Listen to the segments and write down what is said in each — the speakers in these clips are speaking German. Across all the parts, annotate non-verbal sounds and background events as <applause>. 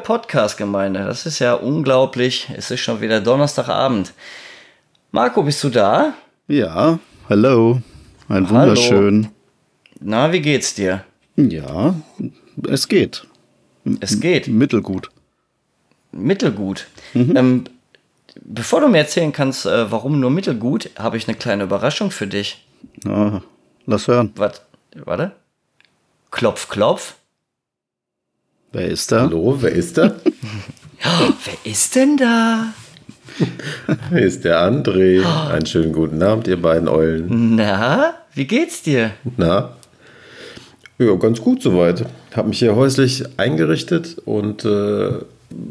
Podcast-Gemeinde, das ist ja unglaublich. Es ist schon wieder Donnerstagabend. Marco, bist du da? Ja, hallo. Ein wunderschön. Hallo. Na, wie geht's dir? Ja, es geht. Es geht. Mittelgut. Mittelgut. Mhm. Ähm, bevor du mir erzählen kannst, äh, warum nur mittelgut, habe ich eine kleine Überraschung für dich. Ah, lass hören. Wat, warte. Klopf, klopf. Wer ist da? Hallo, wer ist da? <laughs> oh, wer ist denn da? <laughs> Hier ist der André. Einen schönen guten Abend, ihr beiden Eulen. Na, wie geht's dir? Na? Ja, ganz gut soweit. Hab mich hier häuslich eingerichtet und äh,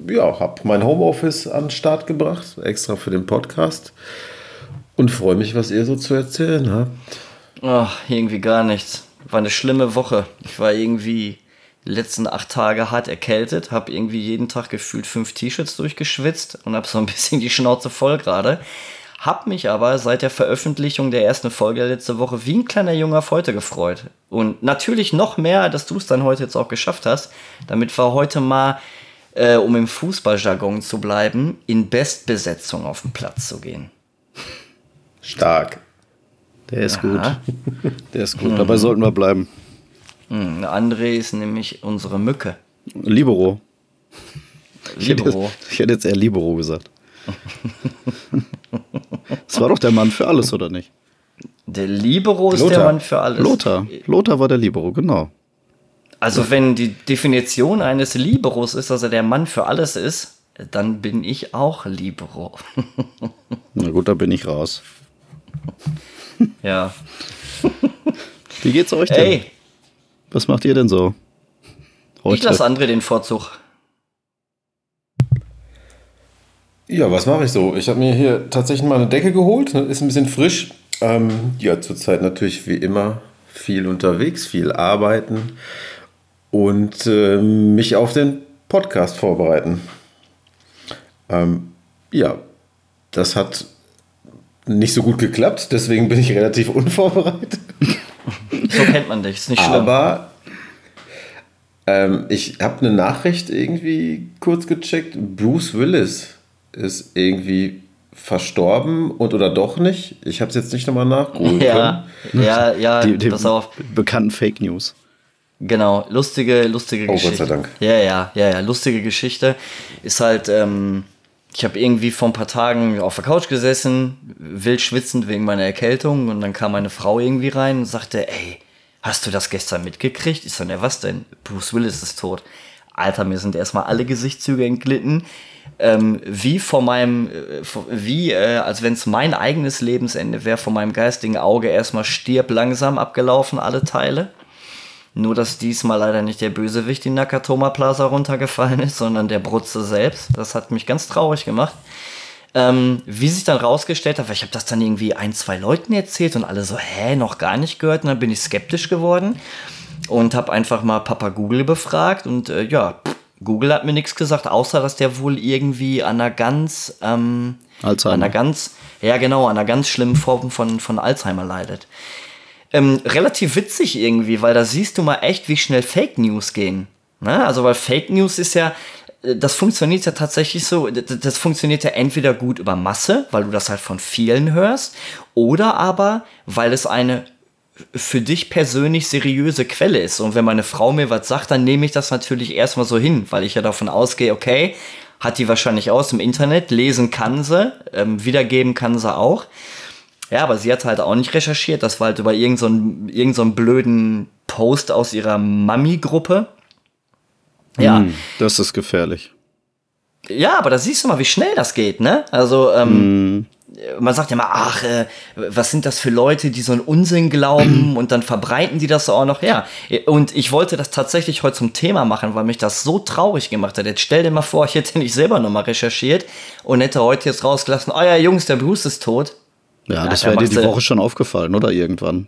ja, hab mein Homeoffice an den Start gebracht, extra für den Podcast. Und freue mich, was ihr so zu erzählen habt. Ach, irgendwie gar nichts. War eine schlimme Woche. Ich war irgendwie letzten acht Tage hart erkältet, habe irgendwie jeden Tag gefühlt fünf T-Shirts durchgeschwitzt und habe so ein <laughs> bisschen die Schnauze voll gerade. Hab mich aber seit der Veröffentlichung der ersten Folge letzte Woche wie ein kleiner Junge auf heute gefreut. Und natürlich noch mehr, dass du es dann heute jetzt auch geschafft hast, damit wir heute mal, äh, um im Fußballjargon zu bleiben, in Bestbesetzung auf den Platz zu gehen. Stark. Der ist ja. gut. <laughs> Der ist gut. Dabei sollten wir bleiben. Mhm. André ist nämlich unsere Mücke. Libero. Libero. Ich hätte, ich hätte jetzt eher Libero gesagt. Das war doch der Mann für alles, oder nicht? Der Libero ist Lothar. der Mann für alles. Lothar. Lothar war der Libero, genau. Also, wenn die Definition eines Liberos ist, dass er der Mann für alles ist, dann bin ich auch Libero. <laughs> Na gut, da bin ich raus. Ja. Wie geht's euch denn? Ey. Was macht ihr denn so? Heute? Ich lasse André den Vorzug. Ja, was mache ich so? Ich habe mir hier tatsächlich mal eine Decke geholt. Ist ein bisschen frisch. Ähm, ja, zurzeit natürlich wie immer viel unterwegs, viel arbeiten und äh, mich auf den Podcast vorbereiten. Ähm, ja, das hat nicht so gut geklappt, deswegen bin ich relativ <laughs> unvorbereitet. <laughs> So kennt man dich, ist nicht schlimm. Aber ähm, ich habe eine Nachricht irgendwie kurz gecheckt. Bruce Willis ist irgendwie verstorben und oder doch nicht. Ich habe es jetzt nicht nochmal nachgeholt. Ja, ja, ja, die, die pass auf. Bekannten Fake News. Genau, lustige, lustige oh, Geschichte. Gott sei Dank. Ja, ja, ja, ja, lustige Geschichte. Ist halt, ähm, ich habe irgendwie vor ein paar Tagen auf der Couch gesessen, wild schwitzend wegen meiner Erkältung und dann kam meine Frau irgendwie rein und sagte, ey, hast du das gestern mitgekriegt? Ich so, ne, was denn? Bruce Willis ist tot. Alter, mir sind erstmal alle Gesichtszüge entglitten ähm, wie vor meinem, äh, wie, äh, als wenn es mein eigenes Lebensende wäre, vor meinem geistigen Auge erstmal stirb langsam abgelaufen, alle Teile. Nur, dass diesmal leider nicht der Bösewicht in Nakatoma Plaza runtergefallen ist, sondern der Brutze selbst. Das hat mich ganz traurig gemacht. Ähm, wie sich dann rausgestellt hat, weil ich habe das dann irgendwie ein, zwei Leuten erzählt und alle so, hä, noch gar nicht gehört. Und dann bin ich skeptisch geworden und habe einfach mal Papa Google befragt und äh, ja, Google hat mir nichts gesagt, außer dass der wohl irgendwie an einer ganz, ähm, Alzheimer. an einer ganz, ja genau, an einer ganz schlimmen Form von, von Alzheimer leidet. Ähm, relativ witzig irgendwie, weil da siehst du mal echt, wie schnell Fake News gehen. Ne? Also, weil Fake News ist ja, äh, das funktioniert ja tatsächlich so, das funktioniert ja entweder gut über Masse, weil du das halt von vielen hörst, oder aber, weil es eine für dich persönlich seriöse Quelle ist. Und wenn meine Frau mir was sagt, dann nehme ich das natürlich erstmal so hin, weil ich ja davon ausgehe, okay, hat die wahrscheinlich aus dem Internet, lesen kann sie, ähm, wiedergeben kann sie auch. Ja, aber sie hat halt auch nicht recherchiert. Das war halt über irgendeinen so irgend so blöden Post aus ihrer Mami-Gruppe. Ja. Mm, das ist gefährlich. Ja, aber da siehst du mal, wie schnell das geht, ne? Also, ähm, mm man sagt ja mal, ach, äh, was sind das für Leute, die so einen Unsinn glauben <clears throat> und dann verbreiten die das auch noch. Ja, und ich wollte das tatsächlich heute zum Thema machen, weil mich das so traurig gemacht hat. Jetzt stell dir mal vor, ich hätte nicht selber nochmal recherchiert und hätte heute jetzt rausgelassen, oh ja, Jungs, der Bruce ist tot. Ja, das wäre dir die Woche schon aufgefallen, oder irgendwann?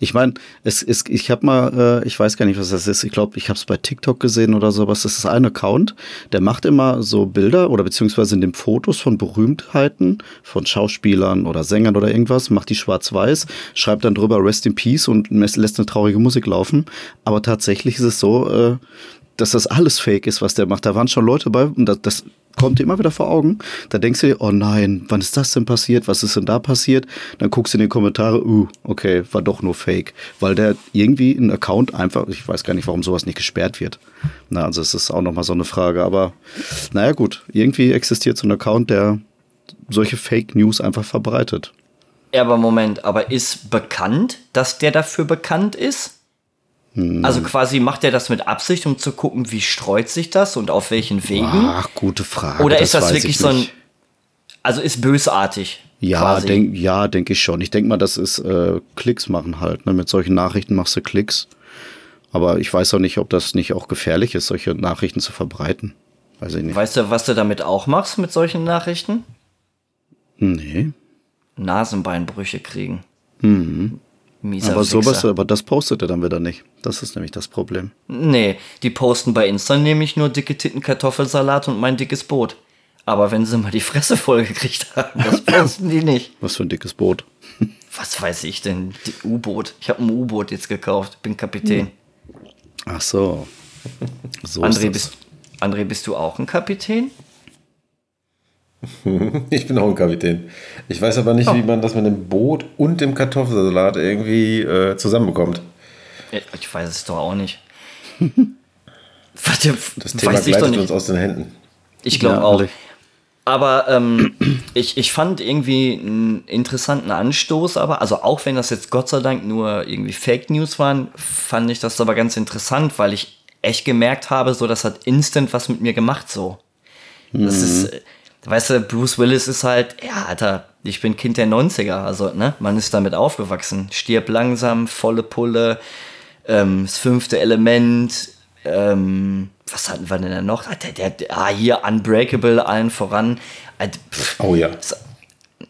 Ich meine, es ist, ich habe mal, äh, ich weiß gar nicht, was das ist. Ich glaube, ich habe es bei TikTok gesehen oder sowas. Das ist ein Account, der macht immer so Bilder oder beziehungsweise nimmt Fotos von Berühmtheiten, von Schauspielern oder Sängern oder irgendwas, macht die schwarz-weiß, schreibt dann drüber Rest in Peace und lässt eine traurige Musik laufen. Aber tatsächlich ist es so, äh, dass das alles fake ist, was der macht. Da waren schon Leute bei und das, das kommt dir immer wieder vor Augen. Da denkst du dir, oh nein, wann ist das denn passiert? Was ist denn da passiert? Dann guckst du in die Kommentare, uh, okay, war doch nur Fake. Weil der irgendwie ein Account einfach, ich weiß gar nicht, warum sowas nicht gesperrt wird. Na, also es ist auch nochmal so eine Frage. Aber naja, gut, irgendwie existiert so ein Account, der solche Fake News einfach verbreitet. Ja, aber Moment, aber ist bekannt, dass der dafür bekannt ist? Hm. Also quasi macht er das mit Absicht, um zu gucken, wie streut sich das und auf welchen Wegen? Ach, gute Frage. Oder ist das, das wirklich so ein. Also ist bösartig. Ja, denke ja, denk ich schon. Ich denke mal, das ist äh, Klicks machen halt. Ne? Mit solchen Nachrichten machst du Klicks. Aber ich weiß auch nicht, ob das nicht auch gefährlich ist, solche Nachrichten zu verbreiten. Weiß ich nicht. Weißt du, was du damit auch machst mit solchen Nachrichten? Nee. Nasenbeinbrüche kriegen. Mhm. Mieser aber Fixer. sowas, aber das postet er dann wieder nicht. Das ist nämlich das Problem. Nee, die posten bei Insta nämlich nur dicke Titten Kartoffelsalat und mein dickes Boot. Aber wenn sie mal die Fresse vollgekriegt <laughs> haben, das posten die nicht. Was für ein dickes Boot? <laughs> Was weiß ich denn? U-Boot. Ich habe ein U-Boot jetzt gekauft. Bin Kapitän. Ach so. <laughs> so André, bist, André, bist du auch ein Kapitän? <laughs> Ich bin auch ein Kapitän. Ich weiß aber nicht, oh. wie man das mit dem Boot und dem Kartoffelsalat irgendwie äh, zusammenbekommt. Ich weiß es doch auch nicht. <laughs> Warte, das Thema gleitet uns aus den Händen. Ich glaube ja, auch. Aber ähm, <clears throat> ich, ich fand irgendwie einen interessanten Anstoß, aber, also auch wenn das jetzt Gott sei Dank nur irgendwie Fake News waren, fand ich das aber ganz interessant, weil ich echt gemerkt habe, so das hat instant was mit mir gemacht, so. Mhm. Das ist, äh, weißt du, Bruce Willis ist halt, ja, Alter, ich bin Kind der 90er, also, ne, man ist damit aufgewachsen. Stirb langsam, volle Pulle, ähm, das fünfte Element, ähm, was hatten wir denn da noch? Ah, der, der, ah, hier Unbreakable allen voran. Äh, pff, oh ja.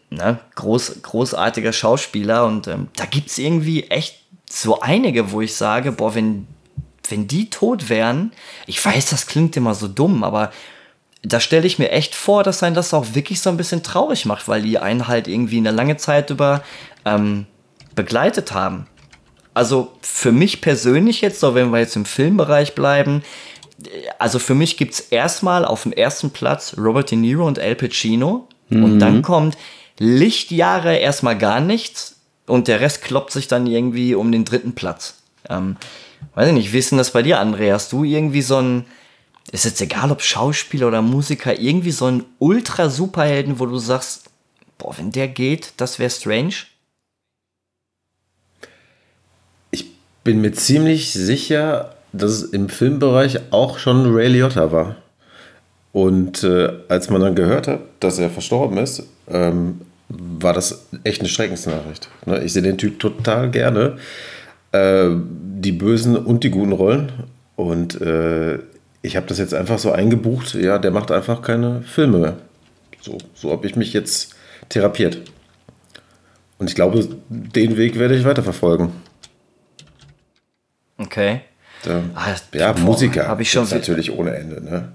Ne, groß, großartiger Schauspieler und ähm, da gibt es irgendwie echt so einige, wo ich sage, boah, wenn, wenn die tot wären, ich weiß, das klingt immer so dumm, aber da stelle ich mir echt vor, dass einen das auch wirklich so ein bisschen traurig macht, weil die einen halt irgendwie eine lange Zeit über ähm, begleitet haben. Also für mich persönlich jetzt, so wenn wir jetzt im Filmbereich bleiben, also für mich gibt es erstmal auf dem ersten Platz Robert De Niro und Al Pacino mhm. und dann kommt Lichtjahre erstmal gar nichts und der Rest kloppt sich dann irgendwie um den dritten Platz. Ähm, weiß ich nicht, wie ist denn das bei dir, André? Hast du irgendwie so ein ist jetzt egal, ob Schauspieler oder Musiker, irgendwie so ein Ultra-Superhelden, wo du sagst, boah, wenn der geht, das wäre strange? Ich bin mir ziemlich sicher, dass es im Filmbereich auch schon Ray Liotta war. Und äh, als man dann gehört hat, dass er verstorben ist, ähm, war das echt eine Schreckensnachricht. Ne? Ich sehe den Typ total gerne. Äh, die bösen und die guten Rollen. Und äh, ich habe das jetzt einfach so eingebucht, ja, der macht einfach keine Filme mehr. So, so habe ich mich jetzt therapiert. Und ich glaube, den Weg werde ich weiterverfolgen. Okay. Da, ah, ja, boah, Musiker habe ich schon natürlich ohne Ende. Ne?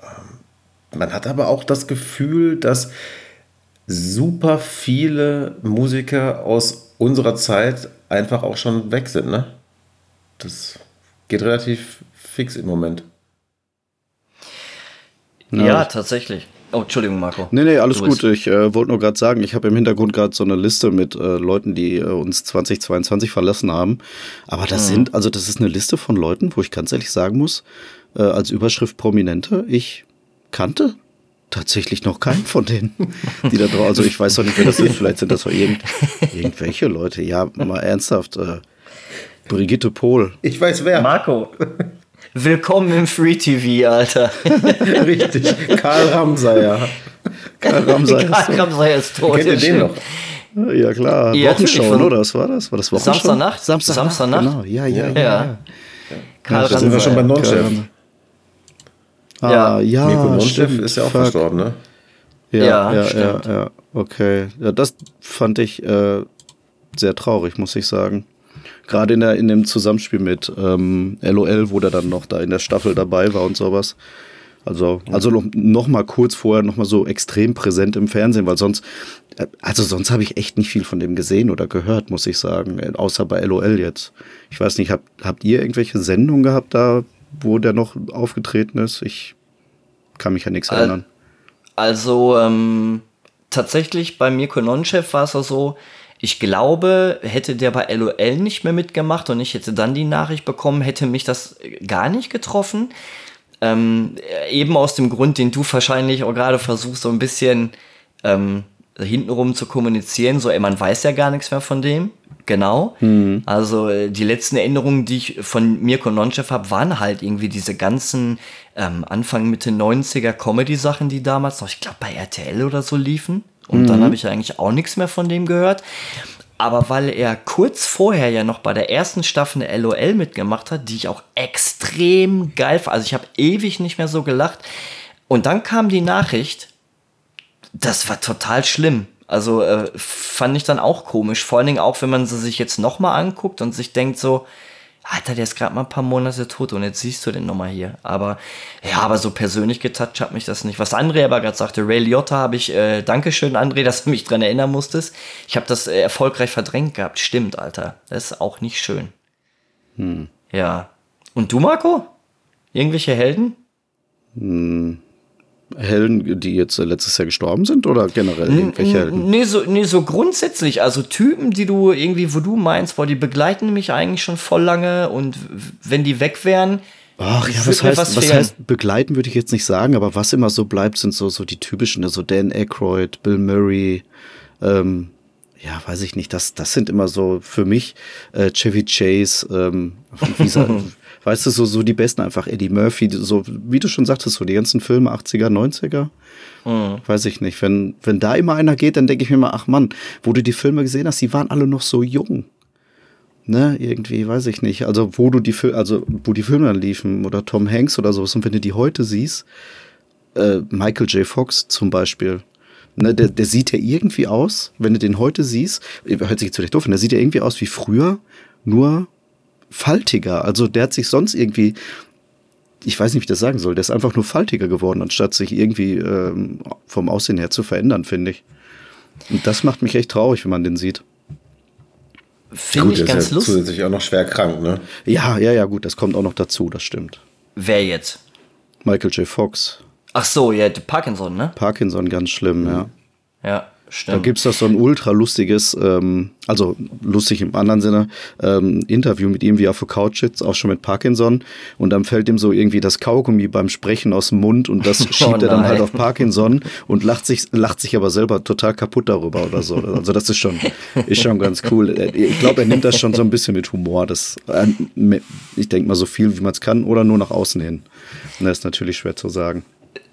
Ähm, man hat aber auch das Gefühl, dass super viele Musiker aus unserer Zeit einfach auch schon weg sind. Ne? Das geht relativ fix im Moment. Ja, ja tatsächlich. Oh, Entschuldigung, Marco. Nee, nee, alles gut. Ich äh, wollte nur gerade sagen, ich habe im Hintergrund gerade so eine Liste mit äh, Leuten, die äh, uns 2022 verlassen haben. Aber das mhm. sind, also das ist eine Liste von Leuten, wo ich ganz ehrlich sagen muss, äh, als Überschrift Prominente, ich kannte tatsächlich noch keinen von denen, <laughs> die da drauf, also ich weiß doch nicht, wer das ist, <laughs> vielleicht sind das doch irgend, irgendwelche Leute. Ja, mal ernsthaft. Äh, Brigitte Pohl. Ich weiß wer. Marco. <laughs> Willkommen im Free TV, Alter. <laughs> Richtig. Karl Ramsayer. Karl Ramsayer, Karl Ramsayer ist tot. Kennt ihr den noch? Ja, klar. Ja, Wochenshow, oder? Was war das? War das Wochenshow? Samstagnacht? Samstagnacht. Samstagnacht. Genau, ja, ja, ja. ja. Karl da sind wir schon bei Nonchef. Ah, ja, Mirko Nonchef ist ja auch Fuck. verstorben, ne? Ja, ja, ja, ja, ja, okay. Ja, das fand ich äh, sehr traurig, muss ich sagen. Gerade in, der, in dem Zusammenspiel mit ähm, LOL, wo der dann noch da in der Staffel dabei war und sowas. Also, also noch, noch mal kurz vorher noch mal so extrem präsent im Fernsehen, weil sonst, äh, also sonst habe ich echt nicht viel von dem gesehen oder gehört, muss ich sagen, außer bei LOL jetzt. Ich weiß nicht, habt, habt ihr irgendwelche Sendungen gehabt da, wo der noch aufgetreten ist. Ich kann mich an nichts erinnern. Also, ähm, tatsächlich bei Mirko Nonchev war es auch so, ich glaube, hätte der bei LOL nicht mehr mitgemacht und ich hätte dann die Nachricht bekommen, hätte mich das gar nicht getroffen. Ähm, eben aus dem Grund, den du wahrscheinlich auch gerade versuchst, so ein bisschen ähm, hintenrum zu kommunizieren, so, ey, man weiß ja gar nichts mehr von dem. Genau. Mhm. Also äh, die letzten Erinnerungen, die ich von Mirko Nonchev habe, waren halt irgendwie diese ganzen ähm, Anfang, Mitte 90er Comedy-Sachen, die damals noch, ich glaube, bei RTL oder so liefen. Und mhm. dann habe ich eigentlich auch nichts mehr von dem gehört. Aber weil er kurz vorher ja noch bei der ersten Staffel eine LOL mitgemacht hat, die ich auch extrem geil fand. Also ich habe ewig nicht mehr so gelacht. Und dann kam die Nachricht, das war total schlimm. Also äh, fand ich dann auch komisch. Vor allen Dingen auch, wenn man sie sich jetzt nochmal anguckt und sich denkt so, Alter, der ist gerade mal ein paar Monate tot und jetzt siehst du den nochmal hier. Aber ja, aber so persönlich getoucht hat mich das nicht. Was André aber gerade sagte, Ray Liotta habe ich, äh, Dankeschön André, <laughs> dass du mich dran erinnern musstest. Ich habe das äh, erfolgreich verdrängt gehabt. Stimmt, Alter. Das ist auch nicht schön. Hm. Ja. Und du, Marco? Irgendwelche Helden? Hm. Helden, die jetzt äh, letztes Jahr gestorben sind oder generell irgendwelche Helden? Nee so, nee, so grundsätzlich. Also Typen, die du irgendwie, wo du meinst, boah, die begleiten mich eigentlich schon voll lange und wenn die weg wären. Ach ja, was heißt, was, was heißt begleiten, würde ich jetzt nicht sagen, aber was immer so bleibt, sind so, so die typischen, also Dan Aykroyd, Bill Murray, ähm, ja, weiß ich nicht, das, das sind immer so für mich äh, Chevy Chase, ähm, wie, <laughs> weißt du, so, so die besten einfach, Eddie Murphy, so, wie du schon sagtest, so die ganzen Filme, 80er, 90er. Mhm. Weiß ich nicht. Wenn, wenn da immer einer geht, dann denke ich mir mal, ach Mann, wo du die Filme gesehen hast, die waren alle noch so jung. Ne, irgendwie, weiß ich nicht. Also, wo du die Filme, also, wo die Filme dann liefen, oder Tom Hanks oder sowas, und wenn du die heute siehst, äh, Michael J. Fox zum Beispiel, Ne, der, der sieht ja irgendwie aus, wenn du den heute siehst, hört sich jetzt vielleicht doof an, der sieht ja irgendwie aus wie früher, nur faltiger. Also der hat sich sonst irgendwie, ich weiß nicht, wie ich das sagen soll, der ist einfach nur faltiger geworden, anstatt sich irgendwie ähm, vom Aussehen her zu verändern, finde ich. Und das macht mich echt traurig, wenn man den sieht. Finde ich ganz ja lustig. Zusätzlich auch noch schwer krank, ne? Ja, ja, ja, gut, das kommt auch noch dazu, das stimmt. Wer jetzt? Michael J. Fox. Ach so, ja, Parkinson, ne? Parkinson, ganz schlimm, ja. Ja. Stimmt. Da gibt es doch so ein ultra lustiges, ähm, also lustig im anderen Sinne, ähm, Interview mit ihm, wie er auf der Couch sitzt, auch schon mit Parkinson. Und dann fällt ihm so irgendwie das Kaugummi beim Sprechen aus dem Mund und das <laughs> schiebt oh er dann halt auf Parkinson und lacht sich, lacht sich aber selber total kaputt darüber oder so. Also das ist schon, ist schon ganz cool. Ich glaube, er nimmt das schon so ein bisschen mit Humor. Das, äh, ich denke mal so viel, wie man es kann, oder nur nach außen hin. Und das ist natürlich schwer zu sagen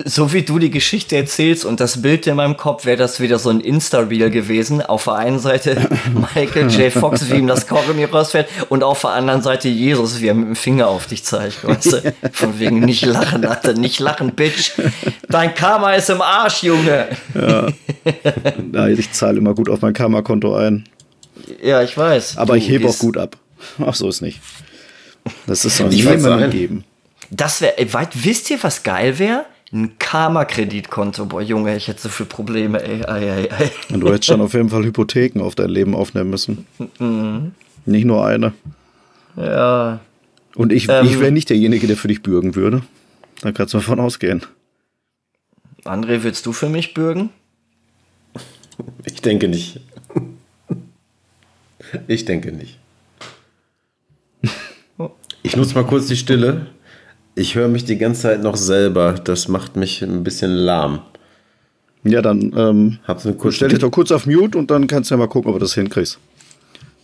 so wie du die Geschichte erzählst und das Bild in meinem Kopf, wäre das wieder so ein Insta-Reel gewesen. Auf der einen Seite <laughs> Michael J. Fox, wie ihm das Kaugummi rausfällt und auf der anderen Seite Jesus, wie er mit dem Finger auf dich zeigt. Weißt du? <laughs> Von wegen nicht lachen, Alter, nicht lachen, Bitch. Dein Karma ist im Arsch, Junge. Ja. Nein, ich zahle immer gut auf mein Karma-Konto ein. Ja, ich weiß. Aber ich hebe auch gut ab. Ach, so ist nicht. Das ist auch niemandem geben. Das wäre, wisst ihr, was geil wäre? Ein Karma-Kreditkonto. Boah, Junge, ich hätte so viele Probleme, ey. Ei, ei, ei. Und du hättest schon auf jeden Fall Hypotheken auf dein Leben aufnehmen müssen. Mhm. Nicht nur eine. Ja. Und ich, ähm, ich wäre nicht derjenige, der für dich bürgen würde. Da kannst du davon ausgehen. André, willst du für mich bürgen? Ich denke nicht. Ich denke nicht. <laughs> Ich nutze mal kurz die Stille. Ich höre mich die ganze Zeit noch selber. Das macht mich ein bisschen lahm. Ja, dann ähm, stell dich doch kurz auf Mute und dann kannst du ja mal gucken, ob du das hinkriegst.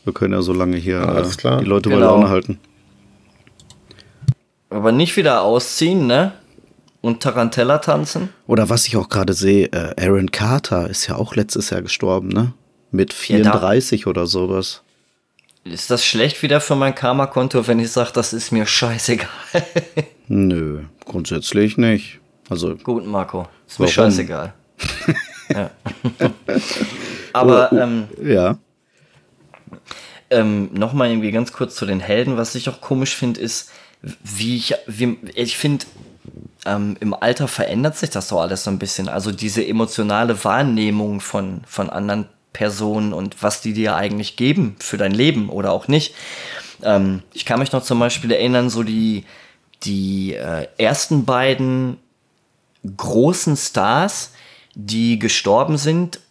Wir können ja so lange hier äh, die Leute genau. bei Laune halten. Aber nicht wieder ausziehen, ne? Und Tarantella tanzen. Oder was ich auch gerade sehe, äh, Aaron Carter ist ja auch letztes Jahr gestorben, ne? Mit 34 ja, oder sowas. Ist das schlecht wieder für mein Karma-Konto, wenn ich sage, das ist mir scheißegal? <laughs> Nö, grundsätzlich nicht. Also, Gut, Marco. Ist warum? mir scheißegal. <laughs> ja. <laughs> Aber, oh, oh, ähm, ja. Ähm, Nochmal irgendwie ganz kurz zu den Helden. Was ich auch komisch finde, ist, wie ich, wie, ich finde, ähm, im Alter verändert sich das so alles so ein bisschen. Also diese emotionale Wahrnehmung von, von anderen Personen und was die dir eigentlich geben für dein Leben oder auch nicht. Ähm, ich kann mich noch zum Beispiel erinnern, so die die äh, ersten beiden großen Stars, die gestorben sind,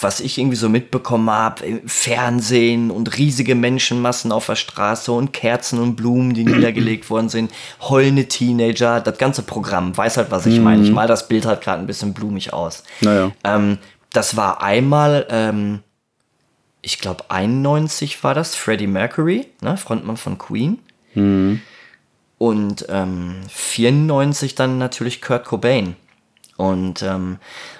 was ich irgendwie so mitbekommen habe, im Fernsehen und riesige Menschenmassen auf der Straße und Kerzen und Blumen, die niedergelegt worden sind, heulende Teenager, das ganze Programm, weiß halt, was ich mhm. meine. Ich mal das Bild halt gerade ein bisschen blumig aus. Naja. Ähm, das war einmal, ähm, ich glaube 91 war das, Freddie Mercury, ne, Frontmann von Queen. Mhm. Und ähm, 94 dann natürlich Kurt Cobain. Und ähm,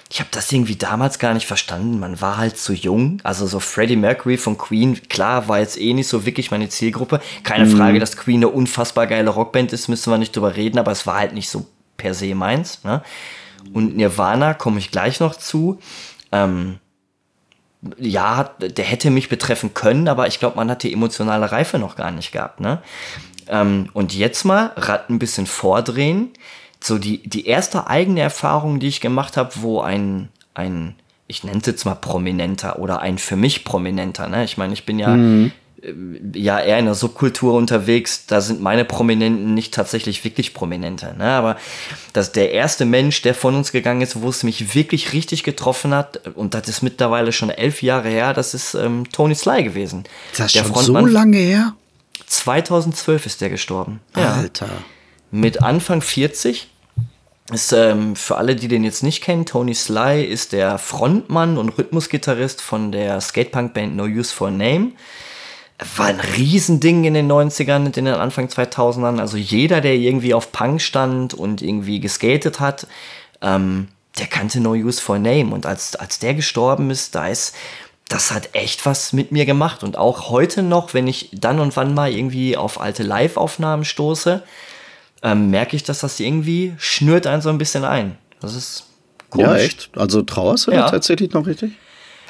ich habe das irgendwie damals gar nicht verstanden. Man war halt zu jung. Also so Freddie Mercury von Queen, klar, war jetzt eh nicht so wirklich meine Zielgruppe. Keine mhm. Frage, dass Queen eine unfassbar geile Rockband ist, müssen wir nicht drüber reden, aber es war halt nicht so per se meins. Ne? Und Nirvana komme ich gleich noch zu. Ähm, ja, der hätte mich betreffen können, aber ich glaube, man hat die emotionale Reife noch gar nicht gehabt. Ne? Ähm, und jetzt mal Rad ein bisschen vordrehen. So die, die erste eigene Erfahrung, die ich gemacht habe, wo ein, ein, ich nenne es jetzt mal Prominenter oder ein für mich Prominenter, ne? Ich meine, ich bin ja, mhm. Äh, ja eher in der Subkultur unterwegs, da sind meine Prominenten nicht tatsächlich wirklich Prominente, ne? Aber dass der erste Mensch, der von uns gegangen ist, wo es mich wirklich richtig getroffen hat, und das ist mittlerweile schon elf Jahre her, das ist ähm, Tony Sly gewesen. Das ist schon so lange her? 2012 ist der gestorben. Alter. Ja. Mit Anfang 40 ist ähm, für alle, die den jetzt nicht kennen, Tony Sly ist der Frontmann und Rhythmusgitarrist von der Skatepunk-Band No Use for Name. War ein Riesending in den 90ern und in den Anfang 2000ern. Also jeder, der irgendwie auf Punk stand und irgendwie geskatet hat, ähm, der kannte No Use for Name. Und als, als der gestorben ist, da ist, das hat echt was mit mir gemacht. Und auch heute noch, wenn ich dann und wann mal irgendwie auf alte Live-Aufnahmen stoße, ähm, merke ich, dass das irgendwie schnürt einen so ein bisschen ein. Das ist komisch. Ja, echt? Also trauerst du ja. tatsächlich noch richtig?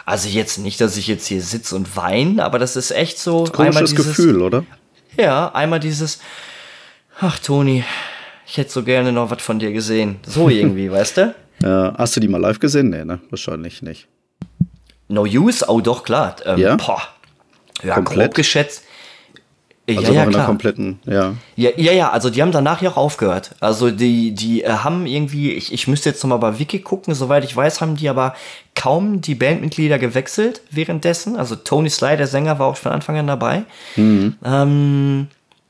Also jetzt nicht, dass ich jetzt hier sitze und weine, aber das ist echt so. Das komisches dieses, Gefühl, oder? Ja, einmal dieses, ach Toni, ich hätte so gerne noch was von dir gesehen. So <laughs> irgendwie, weißt du? Ja, hast du die mal live gesehen? Nee, ne? Wahrscheinlich nicht. No Use? Oh, doch, klar. Ähm, ja? Boah. Ja, Komplett? grob geschätzt. Also ja, ja, klar. kompletten, ja. ja. Ja, ja, also die haben danach ja auch aufgehört. Also die, die äh, haben irgendwie, ich, ich müsste jetzt nochmal bei Wiki gucken, soweit ich weiß, haben die aber kaum die Bandmitglieder gewechselt währenddessen. Also Tony Sly, der Sänger, war auch von Anfang an dabei. Mhm. Ähm,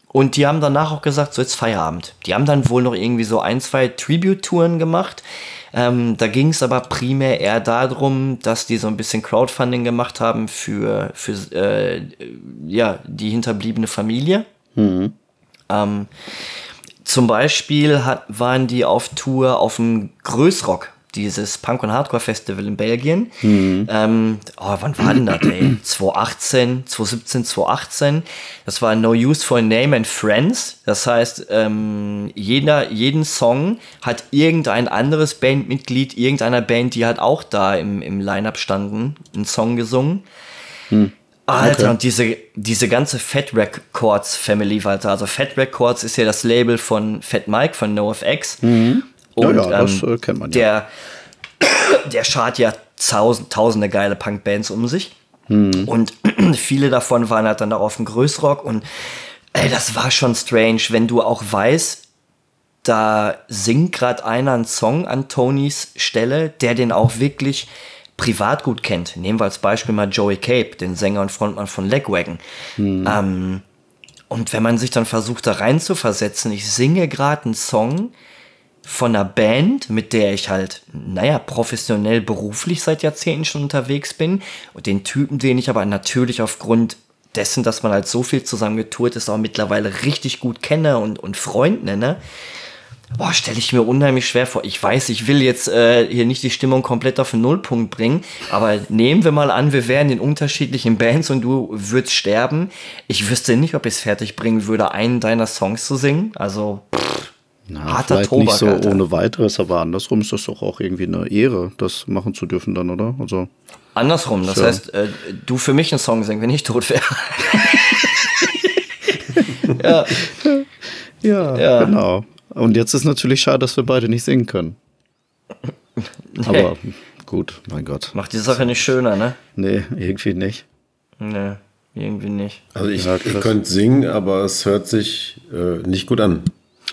und die haben danach auch gesagt, so jetzt Feierabend. Die haben dann wohl noch irgendwie so ein, zwei Tribute-Touren gemacht. Ähm, da ging es aber primär eher darum, dass die so ein bisschen Crowdfunding gemacht haben für, für äh, ja, die hinterbliebene Familie. Mhm. Ähm, zum Beispiel hat, waren die auf Tour auf dem Größrock dieses Punk- und Hardcore-Festival in Belgien. Mhm. Ähm, oh, wann war denn das, ey? 2018, 2017, 2018. Das war No Use for Name and Friends. Das heißt, ähm, jeder, jeden Song hat irgendein anderes Bandmitglied, irgendeiner Band, die halt auch da im, im Line-Up standen, einen Song gesungen. Mhm. Alter, okay. und diese, diese ganze Fat Records Family weiter. Also Fat Records ist ja das Label von Fat Mike von NoFX. Mhm. Und, ja, ja, das ähm, kennt man ja. Der, <coughs> der schart ja tausend, tausende geile Punkbands um sich. Hm. Und <coughs> viele davon waren halt dann auch auf dem Größrock. Und ey, das war schon strange, wenn du auch weißt, da singt gerade einer einen Song an Tonys Stelle, der den auch wirklich privat gut kennt. Nehmen wir als Beispiel mal Joey Cape, den Sänger und Frontmann von Legwagon. Hm. Ähm, und wenn man sich dann versucht, da rein zu versetzen, ich singe gerade einen Song, von einer Band, mit der ich halt, naja, professionell beruflich seit Jahrzehnten schon unterwegs bin. Und den Typen, den ich aber natürlich aufgrund dessen, dass man halt so viel zusammen getourt ist, auch mittlerweile richtig gut kenne und, und Freund nenne. Boah, stelle ich mir unheimlich schwer vor. Ich weiß, ich will jetzt äh, hier nicht die Stimmung komplett auf den Nullpunkt bringen, aber nehmen wir mal an, wir wären in unterschiedlichen Bands und du würdest sterben. Ich wüsste nicht, ob ich es fertig bringen würde, einen deiner Songs zu singen. Also, pff, na, Harter vielleicht Tobak, nicht so Alter. ohne weiteres, aber andersrum ist das doch auch irgendwie eine Ehre, das machen zu dürfen dann, oder? Also, andersrum, das ja. heißt, äh, du für mich einen Song singen, wenn ich tot wäre. <laughs> ja. ja. Ja, genau. Und jetzt ist natürlich schade, dass wir beide nicht singen können. Nee. Aber gut, mein Gott. Macht die Sache nicht schöner, ne? Nee, irgendwie nicht. Nee, irgendwie nicht. Also ich, ja, ich könnte singen, aber es hört sich äh, nicht gut an.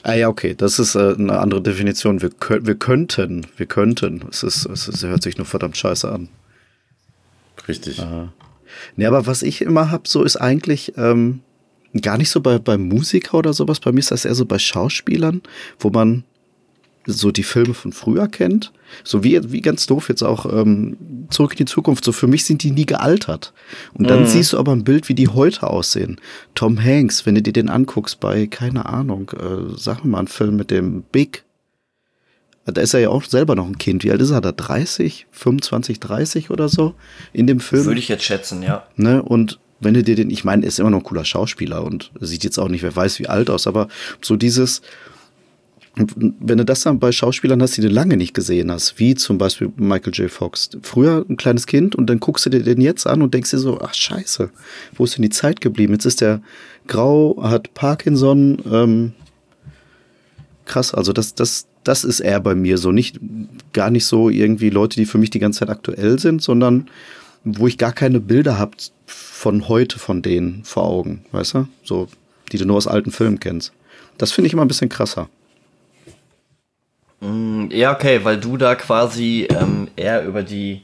Ah ja, okay, das ist äh, eine andere Definition. Wir, wir könnten, wir könnten. Es, ist, es, ist, es hört sich nur verdammt scheiße an. Richtig. Aha. Nee, aber was ich immer habe, so ist eigentlich ähm, gar nicht so bei, bei Musiker oder sowas. Bei mir ist das eher so bei Schauspielern, wo man so die Filme von früher kennt. So wie, wie ganz doof jetzt auch ähm, zurück in die Zukunft. So für mich sind die nie gealtert. Und dann mhm. siehst du aber ein Bild, wie die heute aussehen. Tom Hanks, wenn du dir den anguckst bei, keine Ahnung, äh, sag mal, ein Film mit dem Big. Da ist er ja auch selber noch ein Kind. Wie alt ist er da? 30, 25, 30 oder so in dem Film? Würde ich jetzt schätzen, ja. Ne? Und wenn du dir den, ich meine, ist immer noch ein cooler Schauspieler und sieht jetzt auch nicht, wer weiß wie alt aus, aber so dieses, und wenn du das dann bei Schauspielern hast, die du lange nicht gesehen hast, wie zum Beispiel Michael J. Fox, früher ein kleines Kind und dann guckst du dir den jetzt an und denkst dir so, ach scheiße, wo ist denn die Zeit geblieben? Jetzt ist der grau, hat Parkinson, ähm, krass, also das, das, das ist eher bei mir so, nicht, gar nicht so irgendwie Leute, die für mich die ganze Zeit aktuell sind, sondern wo ich gar keine Bilder habe von heute von denen vor Augen, weißt du? So, die du nur aus alten Filmen kennst. Das finde ich immer ein bisschen krasser. Mm, ja, okay, weil du da quasi ähm, eher über die,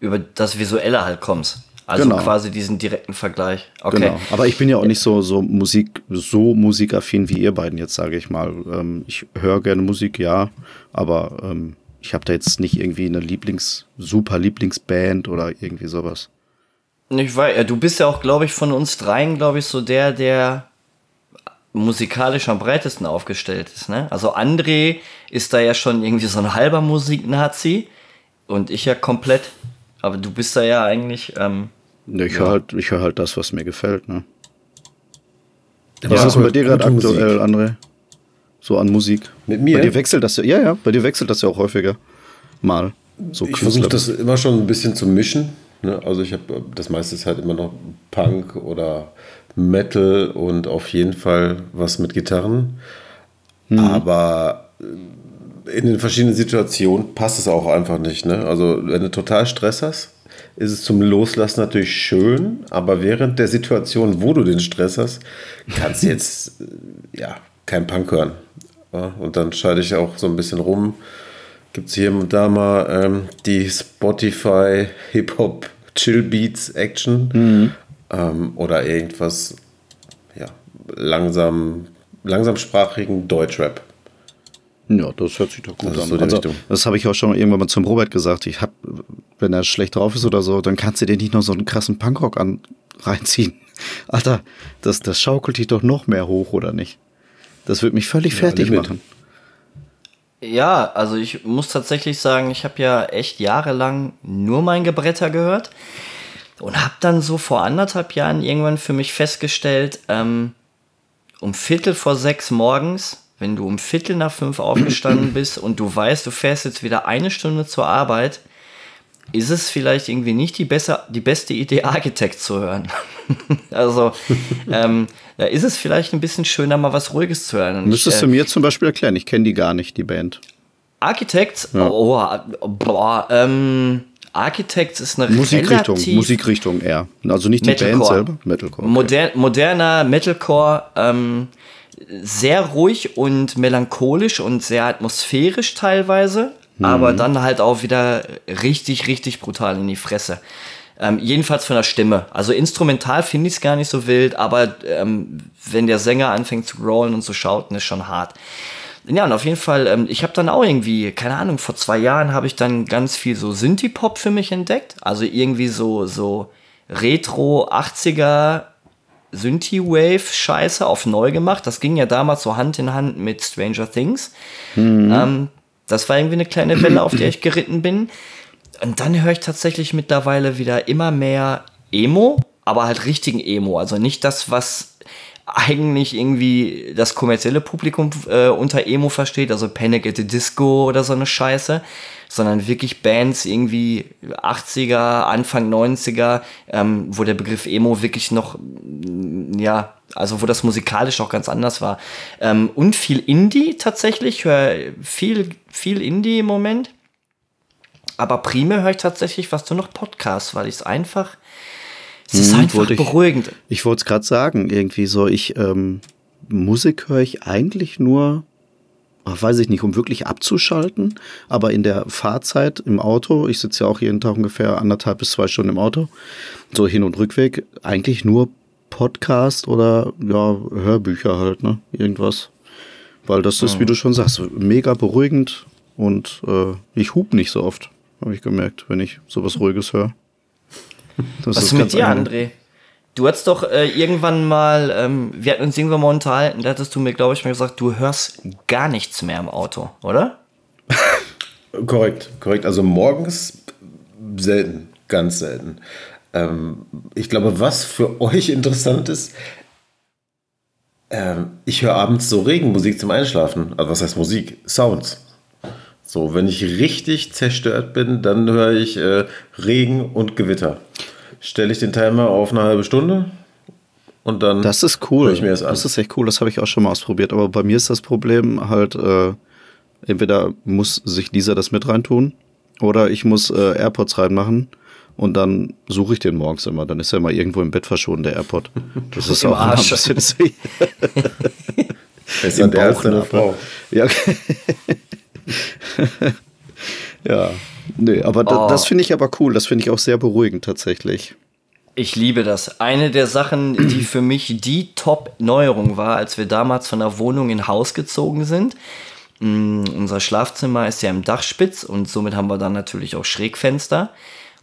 über das Visuelle halt kommst. Also genau. quasi diesen direkten Vergleich. Okay. Genau. Aber ich bin ja auch nicht so, so Musik, so musikaffin wie ihr beiden jetzt, sage ich mal. Ähm, ich höre gerne Musik, ja, aber ähm, ich habe da jetzt nicht irgendwie eine Lieblings, super Lieblingsband oder irgendwie sowas. Ich weiß, ja, du bist ja auch, glaube ich, von uns dreien, glaube ich, so der, der musikalisch am breitesten aufgestellt ist. Ne? Also André ist da ja schon irgendwie so ein halber Musiknazi und ich ja komplett. Aber du bist da ja eigentlich. Ähm, ich ja. höre halt, hör halt das, was mir gefällt. Ne? Ja, was ist bei dir gerade aktuell, André? So an Musik? Mit mir? Bei dir wechselt das ja, ja, ja, bei dir wechselt das ja auch häufiger. Mal. So ich versuche das immer schon ein bisschen zu mischen. Ne? Also ich habe, das meiste ist halt immer noch Punk oder Metal und auf jeden Fall was mit Gitarren. Mhm. Aber äh, in den verschiedenen Situationen passt es auch einfach nicht. Ne? Also wenn du total Stress hast, ist es zum Loslassen natürlich schön, aber während der Situation, wo du den Stress hast, kannst du jetzt äh, ja kein Punk hören. Und dann schalte ich auch so ein bisschen rum. Gibt es hier und da mal ähm, die Spotify Hip-Hop Chill Beats Action. Mhm ähm, oder irgendwas ja, langsam, langsamsprachigen Deutschrap. Ja, das hört sich doch gut das an. So also, das habe ich auch schon irgendwann mal zum Robert gesagt. Ich habe, wenn er schlecht drauf ist oder so, dann kannst du dir nicht noch so einen krassen Punkrock an reinziehen. <laughs> Alter, das, das schaukelt dich doch noch mehr hoch, oder nicht? Das wird mich völlig ja, fertig machen. Ja, also ich muss tatsächlich sagen, ich habe ja echt jahrelang nur mein Gebretter gehört. Und habe dann so vor anderthalb Jahren irgendwann für mich festgestellt, ähm, um Viertel vor sechs morgens, wenn du um Viertel nach fünf aufgestanden bist und du weißt, du fährst jetzt wieder eine Stunde zur Arbeit, ist es vielleicht irgendwie nicht die, besser, die beste Idee, Architekt zu hören. <laughs> also, ähm, da ist es vielleicht ein bisschen schöner, mal was Ruhiges zu hören. Und Müsstest ich, äh, du mir zum Beispiel erklären, ich kenne die gar nicht, die Band. Architects? Ja. Oh, boah, ähm, Architects ist eine Musikrichtung, Musikrichtung eher. Also nicht die Metalcore. Band selber, Metalcore. Okay. Moder moderner Metalcore, ähm, sehr ruhig und melancholisch und sehr atmosphärisch teilweise, mhm. aber dann halt auch wieder richtig, richtig brutal in die Fresse. Ähm, jedenfalls von der Stimme. Also instrumental finde ich es gar nicht so wild, aber ähm, wenn der Sänger anfängt zu rollen und zu schauten, ist schon hart. Ja, und auf jeden Fall, ähm, ich habe dann auch irgendwie, keine Ahnung, vor zwei Jahren habe ich dann ganz viel so Synthie-Pop für mich entdeckt. Also irgendwie so, so Retro 80er Synthie-Wave-Scheiße auf neu gemacht. Das ging ja damals so Hand in Hand mit Stranger Things. Mhm. Ähm, das war irgendwie eine kleine Welle, auf der ich geritten bin. Und dann höre ich tatsächlich mittlerweile wieder immer mehr Emo, aber halt richtigen Emo. Also nicht das, was eigentlich irgendwie das kommerzielle Publikum äh, unter Emo versteht, also Panic at the Disco oder so eine Scheiße, sondern wirklich Bands irgendwie 80er, Anfang 90er, ähm, wo der Begriff Emo wirklich noch, mm, ja, also wo das musikalisch auch ganz anders war. Ähm, und viel Indie tatsächlich, höre viel, viel Indie im Moment. Aber primär höre ich tatsächlich was nur noch Podcasts, weil ich es einfach es ist hm, einfach beruhigend. Ich, ich wollte es gerade sagen, irgendwie so, ich, ähm, Musik höre ich eigentlich nur, ach, weiß ich nicht, um wirklich abzuschalten, aber in der Fahrzeit im Auto, ich sitze ja auch jeden Tag ungefähr anderthalb bis zwei Stunden im Auto, so Hin- und Rückweg, eigentlich nur Podcast oder ja, Hörbücher halt, ne? Irgendwas. Weil das ist, wie du schon sagst, mega beruhigend und äh, ich hub nicht so oft, habe ich gemerkt, wenn ich sowas Ruhiges höre. Was ist mit dir, André? Du hattest doch äh, irgendwann mal, ähm, wir hatten uns irgendwann mal unterhalten, da hattest du mir, glaube ich, mal gesagt, du hörst gar nichts mehr im Auto, oder? <laughs> korrekt, korrekt. Also morgens selten, ganz selten. Ähm, ich glaube, was für <laughs> euch interessant ist, ähm, ich höre abends so Regenmusik zum Einschlafen. Also was heißt Musik? Sounds. So, wenn ich richtig zerstört bin, dann höre ich äh, Regen und Gewitter. Stelle ich den Timer auf eine halbe Stunde und dann. Das ist cool. Ich mir das, an. das ist echt cool. Das habe ich auch schon mal ausprobiert. Aber bei mir ist das Problem halt, äh, entweder muss sich dieser das mit reintun oder ich muss äh, AirPods reinmachen und dann suche ich den morgens immer. Dann ist er mal irgendwo im Bett verschwunden, der AirPod. Das ist auch Arsch. ein bisschen. <laughs> Besser der Bauch, als Frau. Ja, okay. <laughs> ja. Nee, aber oh. das finde ich aber cool. Das finde ich auch sehr beruhigend tatsächlich. Ich liebe das. Eine der Sachen, die für mich die Top-Neuerung war, als wir damals von der Wohnung in Haus gezogen sind. Mm, unser Schlafzimmer ist ja im Dachspitz und somit haben wir dann natürlich auch Schrägfenster.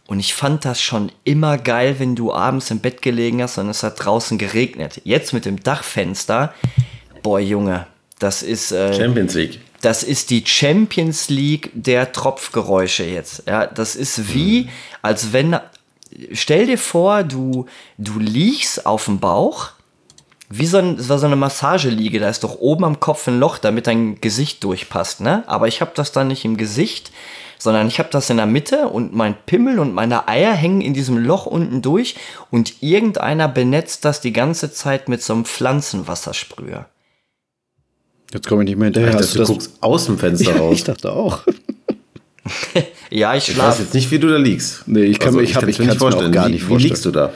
Und ich fand das schon immer geil, wenn du abends im Bett gelegen hast und es hat draußen geregnet. Jetzt mit dem Dachfenster, boah Junge, das ist äh, Champions League. Das ist die Champions League der Tropfgeräusche jetzt. Ja, das ist wie, als wenn, stell dir vor, du, du liegst auf dem Bauch, wie so, ein, so eine Massageliege, da ist doch oben am Kopf ein Loch, damit dein Gesicht durchpasst, ne? Aber ich habe das dann nicht im Gesicht, sondern ich habe das in der Mitte und mein Pimmel und meine Eier hängen in diesem Loch unten durch und irgendeiner benetzt das die ganze Zeit mit so einem Pflanzenwassersprüher. Jetzt komme ich nicht mehr hinterher. Ich dachte, du, du guckst aus dem Fenster ja, raus. Ich dachte auch. <laughs> ja, ich schlafe. Ich weiß jetzt nicht, wie du da liegst. Nee, ich kann also, mir ich, ich, ich mir nicht vorstellen. Gar nicht wie, vorstellen. wie liegst du da?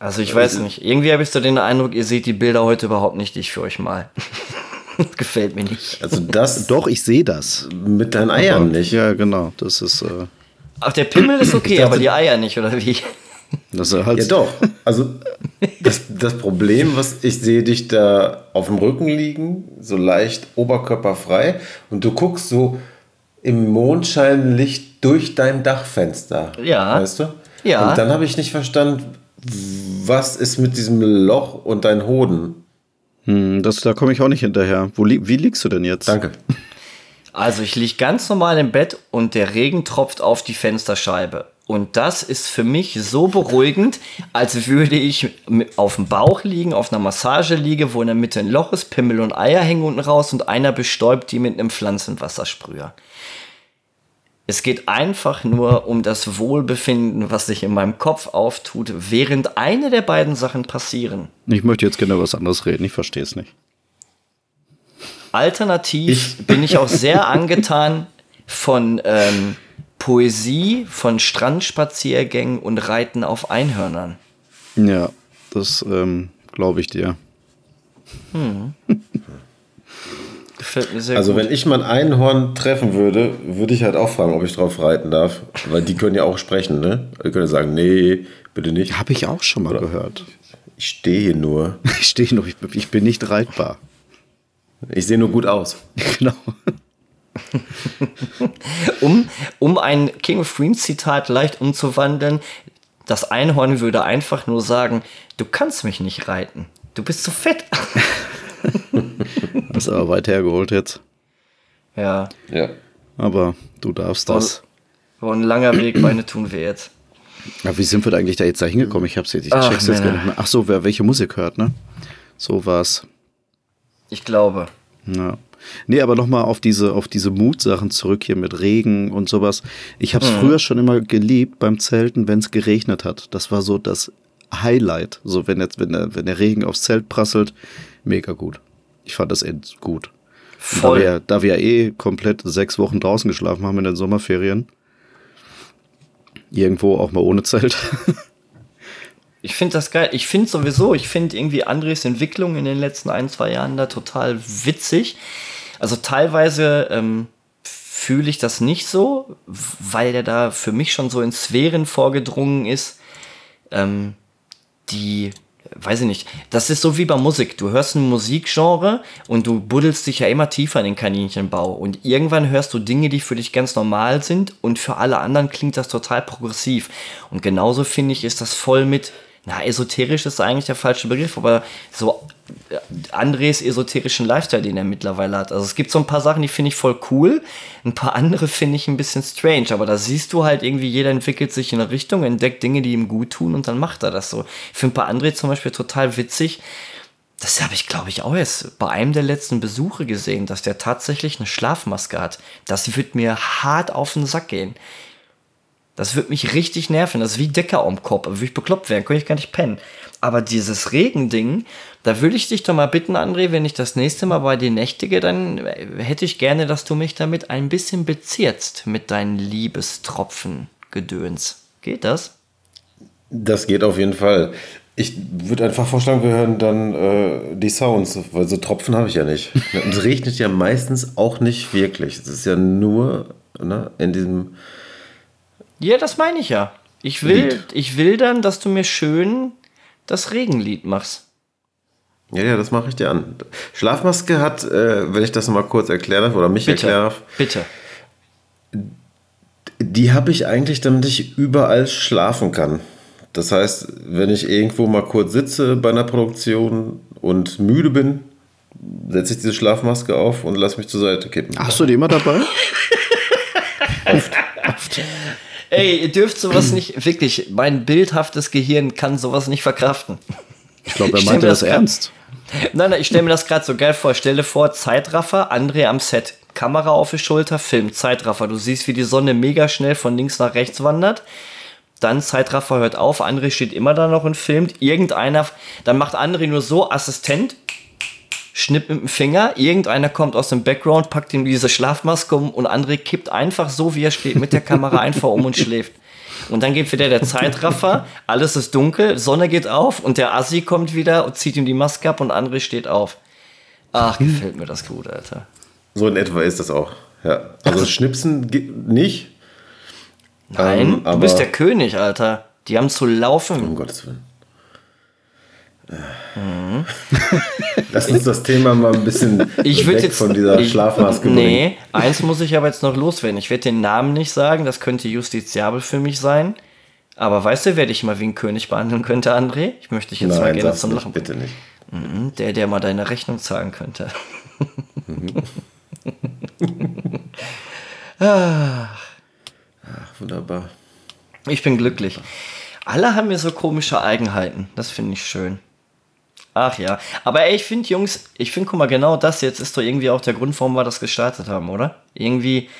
Also ich weiß nicht. Irgendwie habe ich so den Eindruck, ihr seht die Bilder heute überhaupt nicht, die ich für euch mal. <laughs> das gefällt mir nicht. Also das. <laughs> Doch, ich sehe das. Mit deinen Eiern nicht. Ja, genau. Das ist. Äh Ach, der Pimmel ist <clears throat> okay, dachte, aber die Eier nicht, oder wie? Das halt ja, doch. Also das, das Problem, was ich sehe dich da auf dem Rücken liegen, so leicht oberkörperfrei, und du guckst so im Mondscheinlicht durch dein Dachfenster. Ja. Weißt du? Ja. Und dann habe ich nicht verstanden, was ist mit diesem Loch und deinen Hoden? Hm, das, da komme ich auch nicht hinterher. Wo, wie liegst du denn jetzt? Danke. Also ich liege ganz normal im Bett und der Regen tropft auf die Fensterscheibe. Und das ist für mich so beruhigend, als würde ich auf dem Bauch liegen, auf einer Massageliege, wo in der Mitte ein Loch ist, Pimmel und Eier hängen unten raus und einer bestäubt die mit einem Pflanzenwassersprüher. Es geht einfach nur um das Wohlbefinden, was sich in meinem Kopf auftut, während eine der beiden Sachen passieren. Ich möchte jetzt gerne was anderes reden, ich verstehe es nicht. Alternativ ich bin ich auch sehr angetan von ähm, Poesie, von Strandspaziergängen und Reiten auf Einhörnern. Ja, das ähm, glaube ich dir. Hm. <laughs> Gefällt mir sehr also, gut. wenn ich mal ein Einhorn treffen würde, würde ich halt auch fragen, ob ich drauf reiten darf. Weil die können ja auch sprechen, ne? Die können sagen, nee, bitte nicht. Habe ich auch schon mal Oder gehört. Ich stehe nur. <laughs> Ich stehe nur, ich bin nicht reitbar. Ich sehe nur gut aus. <laughs> Genau. <laughs> um, um ein King of Queens Zitat leicht umzuwandeln, das Einhorn würde einfach nur sagen, du kannst mich nicht reiten. Du bist zu fett. <laughs> das ist aber weit hergeholt jetzt. Ja. Ja. Aber du darfst das. War ein langer Weg, meine tun wir jetzt. Ja, wie sind wir da eigentlich da jetzt da hingekommen? Ich hab's jetzt, ich check's jetzt gar nicht mehr. Ach so, wer welche Musik hört, ne? So war's. Ich glaube. Ja. Nee, aber nochmal auf diese, auf diese Mutsachen zurück hier mit Regen und sowas. Ich habe es mhm. früher schon immer geliebt beim Zelten, wenn es geregnet hat. Das war so das Highlight. So, wenn jetzt, wenn der, wenn der Regen aufs Zelt prasselt, mega gut. Ich fand das echt gut. Voll. Da wir, da wir eh komplett sechs Wochen draußen geschlafen haben in den Sommerferien. Irgendwo auch mal ohne Zelt. Ich finde das geil. Ich finde sowieso, ich finde irgendwie Andres Entwicklung in den letzten ein, zwei Jahren da total witzig. Also teilweise ähm, fühle ich das nicht so, weil der da für mich schon so in Sphären vorgedrungen ist, ähm, die weiß ich nicht, das ist so wie bei Musik. Du hörst ein Musikgenre und du buddelst dich ja immer tiefer in den Kaninchenbau. Und irgendwann hörst du Dinge, die für dich ganz normal sind und für alle anderen klingt das total progressiv. Und genauso finde ich, ist das voll mit na, esoterisch ist eigentlich der falsche Begriff, aber so äh, Andres esoterischen Lifestyle, den er mittlerweile hat. Also es gibt so ein paar Sachen, die finde ich voll cool, ein paar andere finde ich ein bisschen strange, aber da siehst du halt irgendwie, jeder entwickelt sich in eine Richtung, entdeckt Dinge, die ihm gut tun und dann macht er das so. Ich finde bei André zum Beispiel total witzig, das habe ich, glaube ich, auch erst bei einem der letzten Besuche gesehen, dass der tatsächlich eine Schlafmaske hat. Das wird mir hart auf den Sack gehen. Das wird mich richtig nerven. Das ist wie Decker am Kopf. Würde ich bekloppt werden, könnte ich gar nicht pennen. Aber dieses Regending, da würde ich dich doch mal bitten, André, wenn ich das nächste Mal bei dir nächtige, dann hätte ich gerne, dass du mich damit ein bisschen bezirzt mit deinen Liebestropfen Gedöns. Geht das? Das geht auf jeden Fall. Ich würde einfach vorschlagen, wir hören dann äh, die Sounds, weil so Tropfen habe ich ja nicht. es regnet ja meistens auch nicht wirklich. Es ist ja nur ne, in diesem ja, das meine ich ja. Ich will, ich will dann, dass du mir schön das Regenlied machst. Ja, ja, das mache ich dir an. Schlafmaske hat, äh, wenn ich das nochmal kurz erklären darf oder mich bitte, erklären darf. Bitte. Die habe ich eigentlich, damit ich überall schlafen kann. Das heißt, wenn ich irgendwo mal kurz sitze bei einer Produktion und müde bin, setze ich diese Schlafmaske auf und lasse mich zur Seite kippen. Hast du die immer dabei? <laughs> Oft. Oft. <laughs> Ey, ihr dürft sowas nicht, wirklich, mein bildhaftes Gehirn kann sowas nicht verkraften. Ich glaube, er meinte das, das ernst. Nein, nein, ich stelle mir das gerade so geil vor. Stelle vor, Zeitraffer, André am Set. Kamera auf die Schulter, Film, Zeitraffer. Du siehst, wie die Sonne mega schnell von links nach rechts wandert. Dann Zeitraffer hört auf, André steht immer da noch und filmt. Irgendeiner, dann macht André nur so, Assistent, schnippt mit dem Finger, irgendeiner kommt aus dem Background, packt ihm diese Schlafmaske um und André kippt einfach so, wie er steht, mit der Kamera einfach um und schläft. Und dann geht wieder der Zeitraffer, alles ist dunkel, Sonne geht auf und der Assi kommt wieder und zieht ihm die Maske ab und André steht auf. Ach, gefällt mir das gut, Alter. So in etwa ist das auch. Ja. Also Schnipsen nicht. Nein, ähm, du bist der König, Alter. Die haben zu laufen. Um Gottes Willen. Mhm. Lass uns das Thema mal ein bisschen ich weg jetzt, von dieser ich, Schlafmaske bringen. Nee, eins muss ich aber jetzt noch loswerden. Ich werde den Namen nicht sagen, das könnte justiziabel für mich sein. Aber weißt du, wer dich mal wie ein König behandeln könnte, André? Ich möchte dich jetzt Nein, mal gerne zum Lachen. Bitte nicht. Mhm, der, der mal deine Rechnung zahlen könnte. Mhm. Ach. <laughs> Ach, wunderbar. Ich bin glücklich. Alle haben mir so komische Eigenheiten. Das finde ich schön. Ach ja. Aber ey, ich finde, Jungs, ich finde, guck mal, genau das jetzt ist doch irgendwie auch der Grund, warum wir das gestartet haben, oder? Irgendwie,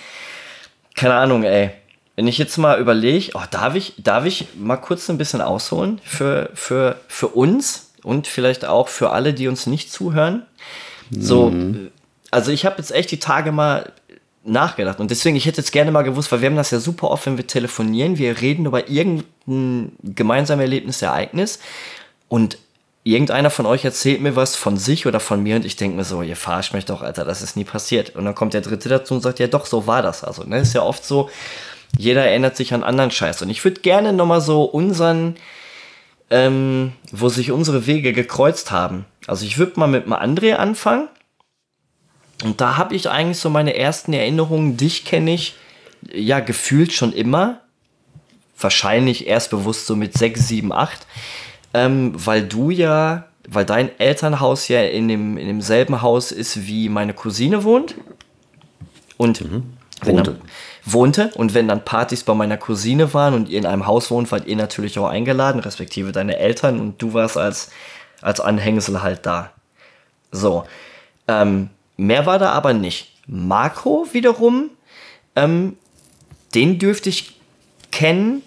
keine Ahnung, ey. Wenn ich jetzt mal überlege, oh, darf ich, darf ich mal kurz ein bisschen ausholen für, für, für uns und vielleicht auch für alle, die uns nicht zuhören? So, mhm. also ich habe jetzt echt die Tage mal nachgedacht und deswegen, ich hätte jetzt gerne mal gewusst, weil wir haben das ja super oft, wenn wir telefonieren, wir reden über irgendein gemeinsames Erlebnis, Ereignis und irgendeiner von euch erzählt mir was von sich oder von mir und ich denke mir so, ihr verarscht mich doch, Alter, das ist nie passiert. Und dann kommt der Dritte dazu und sagt, ja doch, so war das. Also, ne, ist ja oft so, jeder erinnert sich an anderen Scheiß. Und ich würde gerne nochmal so unseren, ähm, wo sich unsere Wege gekreuzt haben. Also ich würde mal mit einem André anfangen. Und da habe ich eigentlich so meine ersten Erinnerungen. Dich kenne ich ja gefühlt schon immer. Wahrscheinlich erst bewusst so mit 6, 7, 8 ähm, weil du ja, weil dein Elternhaus ja in, dem, in demselben Haus ist, wie meine Cousine wohnt. Und mhm. wenn dann, wohnte. Und wenn dann Partys bei meiner Cousine waren und ihr in einem Haus wohnt, wart ihr natürlich auch eingeladen, respektive deine Eltern und du warst als, als Anhängsel halt da. So. Ähm, mehr war da aber nicht. Marco wiederum, ähm, den dürfte ich kennen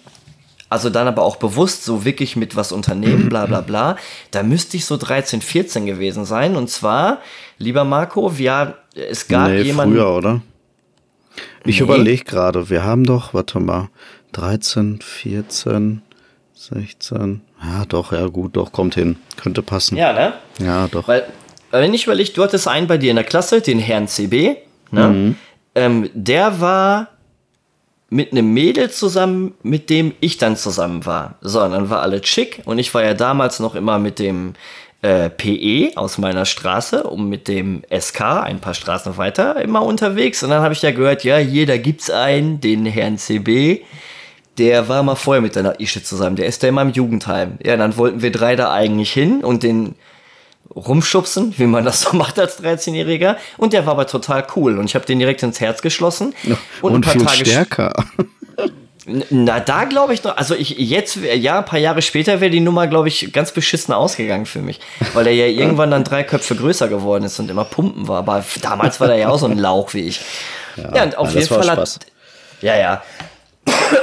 also dann aber auch bewusst so wirklich mit was unternehmen, bla bla bla, da müsste ich so 13, 14 gewesen sein. Und zwar, lieber Marco, wir, es gab nee, jemanden. früher, oder? Ich nee. überlege gerade, wir haben doch, warte mal, 13, 14, 16. Ja, doch, ja, gut, doch, kommt hin. Könnte passen. Ja, ne? Ja, doch. Weil, wenn ich überlege, du hattest einen bei dir in der Klasse, den Herrn CB, ne? Mhm. Ähm, der war mit einem Mädel zusammen, mit dem ich dann zusammen war. So, und dann war alle schick und ich war ja damals noch immer mit dem äh, PE aus meiner Straße und mit dem SK ein paar Straßen weiter immer unterwegs. Und dann habe ich ja gehört, ja, hier, da gibt's einen, den Herrn CB. Der war mal vorher mit deiner Ische zusammen. Der ist da immer im Jugendheim. Ja, dann wollten wir drei da eigentlich hin und den rumschubsen, wie man das so <laughs> macht als 13-Jähriger. Und der war aber total cool. Und ich habe den direkt ins Herz geschlossen. Und, ein paar viel Tage stärker. Na, da glaube ich noch, also ich jetzt, ja, ein paar Jahre später wäre die Nummer, glaube ich, ganz beschissen ausgegangen für mich. Weil er ja <laughs> irgendwann dann drei Köpfe größer geworden ist und immer pumpen war. Aber damals war der ja auch so ein <laughs> Lauch wie ich. Ja, und auf ja, jeden Fall Spaß. hat. Ja, ja.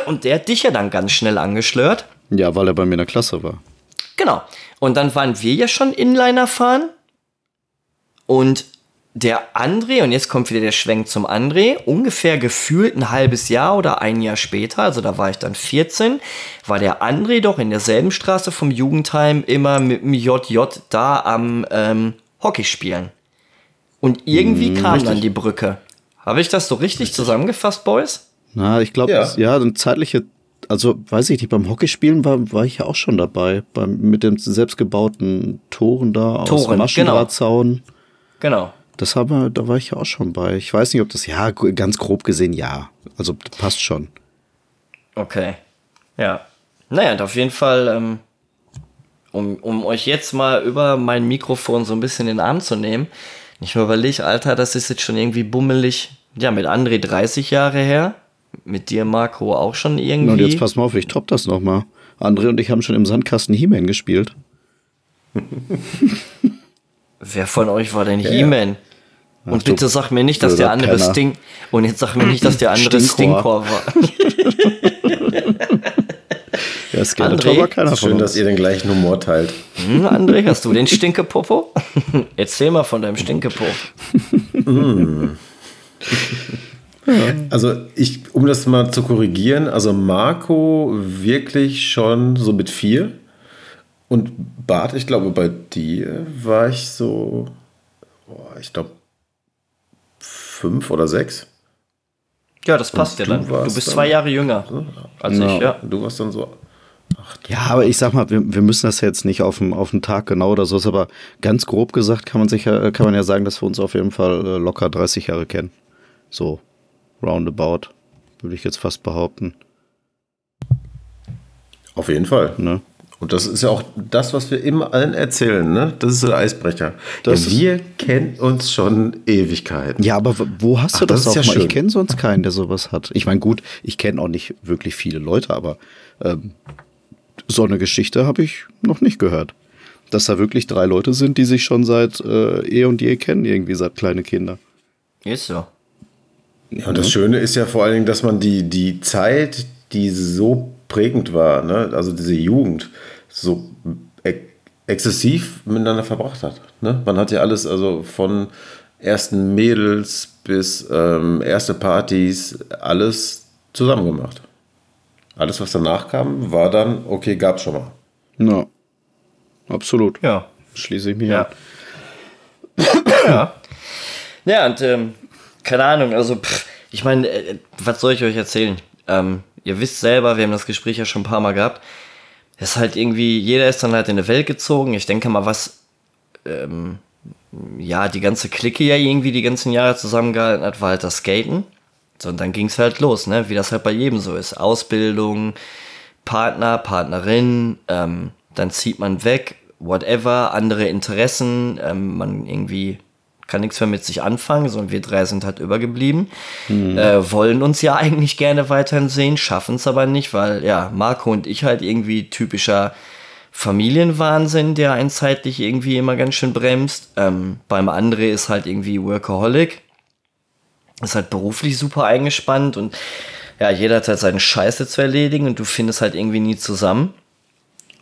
Und der hat dich ja dann ganz schnell angeschlört. Ja, weil er bei mir in der Klasse war. Genau. Und dann waren wir ja schon Inliner fahren. Und der André, und jetzt kommt wieder der Schwenk zum André, ungefähr gefühlt ein halbes Jahr oder ein Jahr später, also da war ich dann 14, war der André doch in derselben Straße vom Jugendheim immer mit dem JJ da am ähm, Hockey spielen. Und irgendwie kam dann die Brücke. Habe ich das so richtig, zusammengefasst, Boys? Na, ich glaube, Ja. ja. ja, dann zeitliche, also weiß ich nicht, beim Hockeyspielen war, war ich ja auch schon dabei. Beim, mit den selbstgebauten Toren da aus Toren, Maschendrahtzaun. Genau. Das haben wir, da war ich ja auch schon bei. Ich weiß nicht, ob das, ja, ganz grob gesehen, ja. Also passt schon. Okay. Ja. Naja, und auf jeden Fall, ähm, um, um euch jetzt mal über mein Mikrofon so ein bisschen in den Arm zu nehmen, ich mir überlege, Alter, das ist jetzt schon irgendwie bummelig. Ja, mit André 30 Jahre her. Mit dir, Marco, auch schon irgendwie. Und jetzt pass mal auf, ich top das nochmal. André und ich haben schon im Sandkasten He-Man gespielt. <laughs> Wer von euch war denn ja. He-Man? Und Ach du bitte sag mir nicht, dass der andere Penner. Sting. Und jetzt sag mir nicht, dass der andere Stinkor. Stinkor war. <laughs> Ja, Skeletor André? war keiner von Schön, uns. dass ihr den gleichen Humor teilt. Hm, André, hast du den Stinkepopo? <laughs> Erzähl mal von deinem Stinkepo. Also ich, um das mal zu korrigieren, also Marco wirklich schon so mit vier. Und Bart, ich glaube, bei dir war ich so, boah, ich glaube, fünf oder sechs. Ja, das passt ja dann. Du bist zwei Jahre jünger als ich, ja. Du warst dann so. Ja, aber ich sag mal, wir, wir müssen das jetzt nicht auf den, auf den Tag genau oder so, aber ganz grob gesagt kann man sich ja, kann man ja sagen, dass wir uns auf jeden Fall äh, locker 30 Jahre kennen. So, roundabout, würde ich jetzt fast behaupten. Auf jeden Fall. Ne? Und das ist ja auch das, was wir immer allen erzählen, ne? Das ist so der Eisbrecher. Das ja, wir kennen uns schon Ewigkeiten. Ja, aber wo hast du Ach, das das, ist auch ja mal? schön. Ich kenne sonst keinen, der sowas hat. Ich meine, gut, ich kenne auch nicht wirklich viele Leute, aber ähm, so eine Geschichte habe ich noch nicht gehört. Dass da wirklich drei Leute sind, die sich schon seit äh, eh und je kennen, irgendwie seit kleine Kinder. Ist so. Ja, und das Schöne ist ja vor allen Dingen, dass man die, die Zeit, die so prägend war, ne? also diese Jugend, so ex exzessiv miteinander verbracht hat. Ne? Man hat ja alles, also von ersten Mädels bis ähm, erste Partys, alles zusammen gemacht. Alles, was danach kam, war dann, okay, gab's schon mal. Ja, absolut. Ja. Schließe ich mich Ja. an. ja. Ja, und ähm, keine Ahnung, also pff, ich meine, äh, was soll ich euch erzählen? Ähm, ihr wisst selber, wir haben das Gespräch ja schon ein paar Mal gehabt. Es ist halt irgendwie, jeder ist dann halt in die Welt gezogen. Ich denke mal, was ähm, ja die ganze Clique ja irgendwie die ganzen Jahre zusammengehalten hat, war halt das Skaten. So, und dann ging es halt los, ne? Wie das halt bei jedem so ist. Ausbildung, Partner, Partnerin, ähm, dann zieht man weg, whatever, andere Interessen, ähm, man irgendwie kann nichts mehr mit sich anfangen, sondern wir drei sind halt übergeblieben, äh, wollen uns ja <laughs> eigentlich gerne weiterhin sehen, schaffen es aber nicht, weil ja, Marco und ich halt irgendwie typischer Familienwahnsinn, der einen zeitlich irgendwie immer ganz schön bremst. Ähm, beim André ist halt irgendwie Workaholic, ist halt beruflich super eingespannt und ja, jeder hat halt seine Scheiße zu erledigen und du findest halt irgendwie nie zusammen.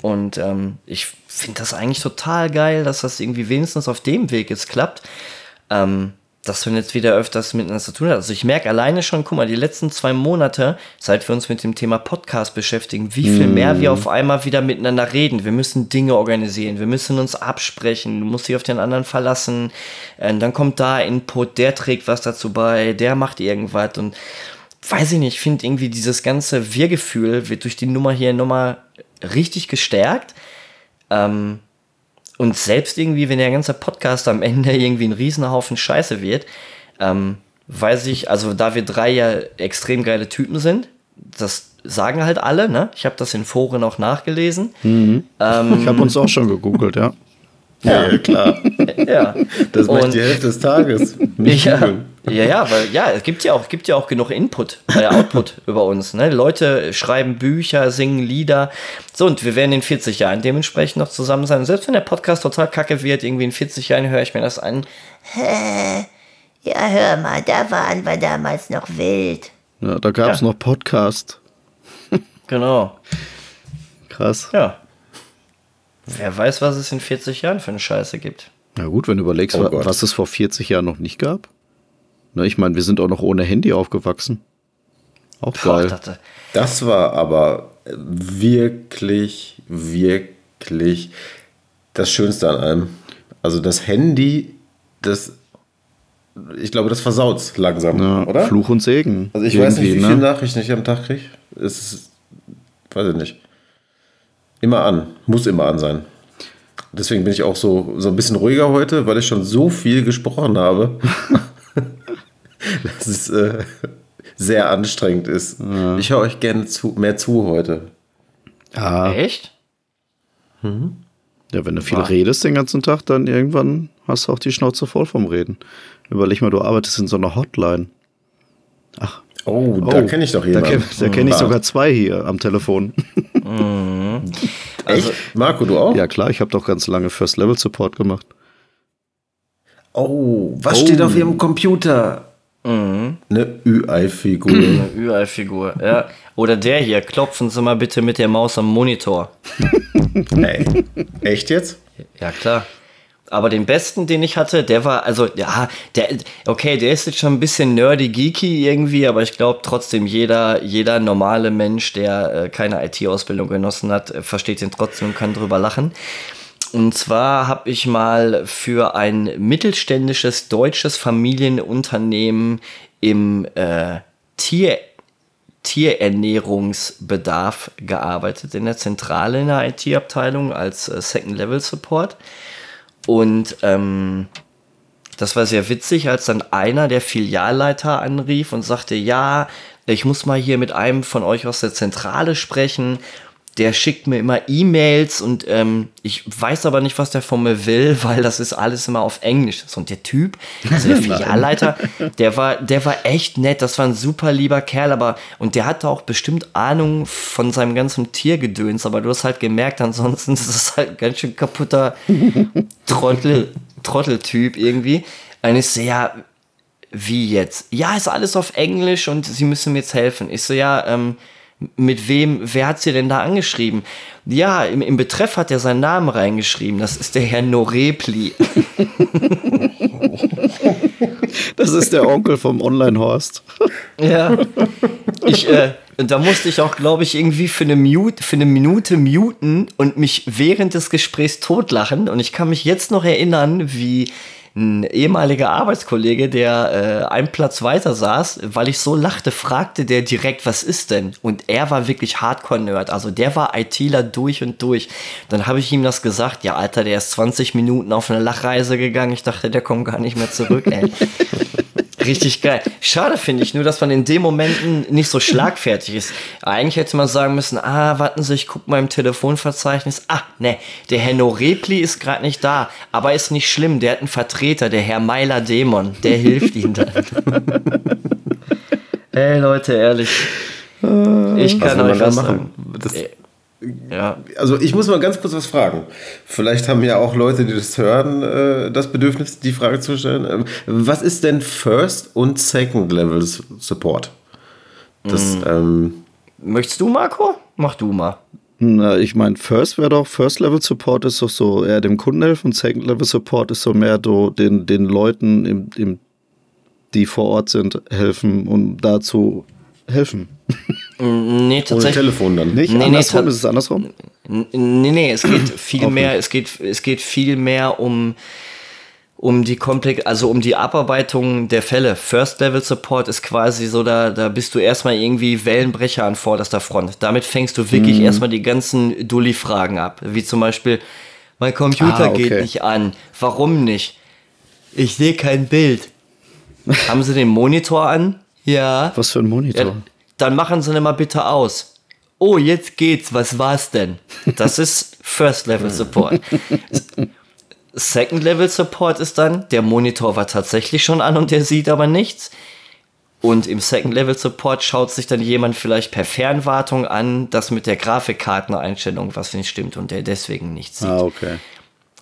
Und ähm, ich finde das eigentlich total geil, dass das irgendwie wenigstens auf dem Weg jetzt klappt. Ähm, dass man jetzt wieder öfters miteinander zu tun hat. Also ich merke alleine schon, guck mal, die letzten zwei Monate, seit wir uns mit dem Thema Podcast beschäftigen, wie viel mehr wir auf einmal wieder miteinander reden. Wir müssen Dinge organisieren, wir müssen uns absprechen, du musst dich auf den anderen verlassen. Und dann kommt da Input, der trägt was dazu bei, der macht irgendwas und weiß ich nicht, ich finde irgendwie dieses ganze Wir-Gefühl wird durch die Nummer hier nochmal richtig gestärkt. Ähm, und selbst irgendwie, wenn der ganze Podcast am Ende irgendwie ein Riesenhaufen Scheiße wird, ähm, weiß ich, also da wir drei ja extrem geile Typen sind, das sagen halt alle, ne? Ich habe das in Foren auch nachgelesen. Mhm. Ähm, ich habe uns auch schon gegoogelt, ja. Ja, ja klar. ja. Das macht die Hälfte des Tages. Nicht ja, ja, ja, weil ja, es gibt ja auch, gibt ja auch genug Input, äh, Output <laughs> über uns. Ne? Leute schreiben Bücher, singen Lieder. So, und wir werden in 40 Jahren dementsprechend noch zusammen sein. Und selbst wenn der Podcast total kacke wird, irgendwie in 40 Jahren höre ich mir das an. Ja, hör mal, da waren wir damals noch wild. Ja, da gab es ja. noch Podcast. <laughs> genau. Krass. Ja. Wer weiß, was es in 40 Jahren für eine Scheiße gibt. Na gut, wenn du überlegst, oh was es vor 40 Jahren noch nicht gab. Ne, ich meine, wir sind auch noch ohne Handy aufgewachsen. Auch geil. Boah, das war aber wirklich, wirklich das Schönste an allem. Also das Handy, das, ich glaube, das versaut langsam, ja, oder? Fluch und Segen. Also ich weiß nicht, wie ne? viele Nachrichten ich am Tag kriege. Es ist, weiß ich nicht. Immer an, muss immer an sein. Deswegen bin ich auch so, so ein bisschen ruhiger heute, weil ich schon so viel gesprochen habe. <laughs> <laughs> dass es äh, sehr anstrengend ist. Ja. Ich höre euch gerne zu, mehr zu heute. Ja. Echt? Mhm. Ja, wenn du viel War. redest den ganzen Tag, dann irgendwann hast du auch die Schnauze voll vom Reden. Überleg mal, du arbeitest in so einer Hotline. Ach. Oh, da oh, kenne ich doch jemanden. Da, kenn, da kenne ich sogar zwei hier am Telefon. <laughs> Mhm. Also, Echt? Marco, du auch? Ja, klar, ich habe doch ganz lange First Level Support gemacht. Oh, was oh. steht auf Ihrem Computer? Mhm. Eine Ü-Ei-Figur. Eine Ü-Ei-Figur, ja. Oder der hier, klopfen Sie mal bitte mit der Maus am Monitor. <laughs> Ey, echt jetzt? Ja, klar. Aber den besten, den ich hatte, der war, also, ja, der, okay, der ist jetzt schon ein bisschen nerdy, geeky irgendwie, aber ich glaube trotzdem, jeder, jeder normale Mensch, der äh, keine IT-Ausbildung genossen hat, äh, versteht den trotzdem und kann drüber lachen. Und zwar habe ich mal für ein mittelständisches deutsches Familienunternehmen im äh, Tier, Tierernährungsbedarf gearbeitet, in der Zentrale in der IT-Abteilung als äh, Second-Level-Support. Und ähm, das war sehr witzig, als dann einer der Filialleiter anrief und sagte, ja, ich muss mal hier mit einem von euch aus der Zentrale sprechen der schickt mir immer E-Mails und ähm, ich weiß aber nicht, was der von mir will, <laughs> weil das ist alles immer auf Englisch. Und der Typ, also der <laughs> Filialleiter, der war, der war echt nett, das war ein super lieber Kerl, aber und der hatte auch bestimmt Ahnung von seinem ganzen Tiergedöns, aber du hast halt gemerkt, ansonsten <laughs> ist es halt ein ganz schön kaputter Trottel, Trotteltyp irgendwie. Und ich so, ja, wie jetzt? Ja, ist alles auf Englisch und sie müssen mir jetzt helfen. Ich so, ja, ähm, mit wem, wer hat sie denn da angeschrieben? Ja, im, im Betreff hat er seinen Namen reingeschrieben. Das ist der Herr Norepli. <laughs> das ist der Onkel vom Online-Horst. ja. Ich, äh, da musste ich auch, glaube ich, irgendwie für eine, Mute, für eine Minute muten und mich während des Gesprächs totlachen. Und ich kann mich jetzt noch erinnern, wie ein ehemaliger Arbeitskollege, der äh, einen Platz weiter saß, weil ich so lachte, fragte der direkt, was ist denn? Und er war wirklich Hardcore-Nerd, also der war ITler durch und durch. Dann habe ich ihm das gesagt, ja Alter, der ist 20 Minuten auf eine Lachreise gegangen, ich dachte, der kommt gar nicht mehr zurück, ey. <laughs> Richtig geil. Schade finde ich nur, dass man in den Momenten nicht so schlagfertig ist. Eigentlich hätte man sagen müssen, ah, warten Sie, ich gucke mal im Telefonverzeichnis. Ah, ne, der Herr Norepli ist gerade nicht da. Aber ist nicht schlimm, der hat einen Vertreter, der Herr Meiler Dämon. Der hilft Ihnen dann. <laughs> Ey, Leute, ehrlich. Ich kann euch was machen. Das, ja. Also ich muss mal ganz kurz was fragen. Vielleicht haben ja auch Leute, die das hören, äh, das Bedürfnis, die Frage zu stellen. Ähm, was ist denn First und Second Level Support? Das, mhm. ähm Möchtest du, Marco? Mach du mal. Na, ich meine, First wäre doch, First Level Support ist doch so eher dem Kunden helfen und Second Level Support ist so mehr so den, den Leuten im, im die vor Ort sind, helfen, um da zu helfen. <laughs> Nee, Ohne tatsächlich. Telefon dann. Nicht? Nee, nee, andersrum? ta- ist es andersrum? Nee, nee, es geht <clears throat> viel mehr, es geht, es geht viel mehr um, um die Komplex, also um die Abarbeitung der Fälle. First Level Support ist quasi so, da, da bist du erstmal irgendwie Wellenbrecher an vorderster Front. Damit fängst du wirklich Mhm. erstmal die ganzen Dulli-Fragen ab. Wie zum Beispiel, mein Computer Ah, okay. geht nicht an. Warum nicht? Ich sehe kein Bild. <laughs> Haben Sie den Monitor an? Ja. Was für ein Monitor? Ja, dann machen Sie mal bitte aus. Oh, jetzt geht's. Was war's denn? Das ist First Level Support. Second Level Support ist dann, der Monitor war tatsächlich schon an und der sieht aber nichts. Und im Second Level Support schaut sich dann jemand vielleicht per Fernwartung an, dass mit der Grafikkarteneinstellung was nicht stimmt und der deswegen nichts sieht. Ah, okay.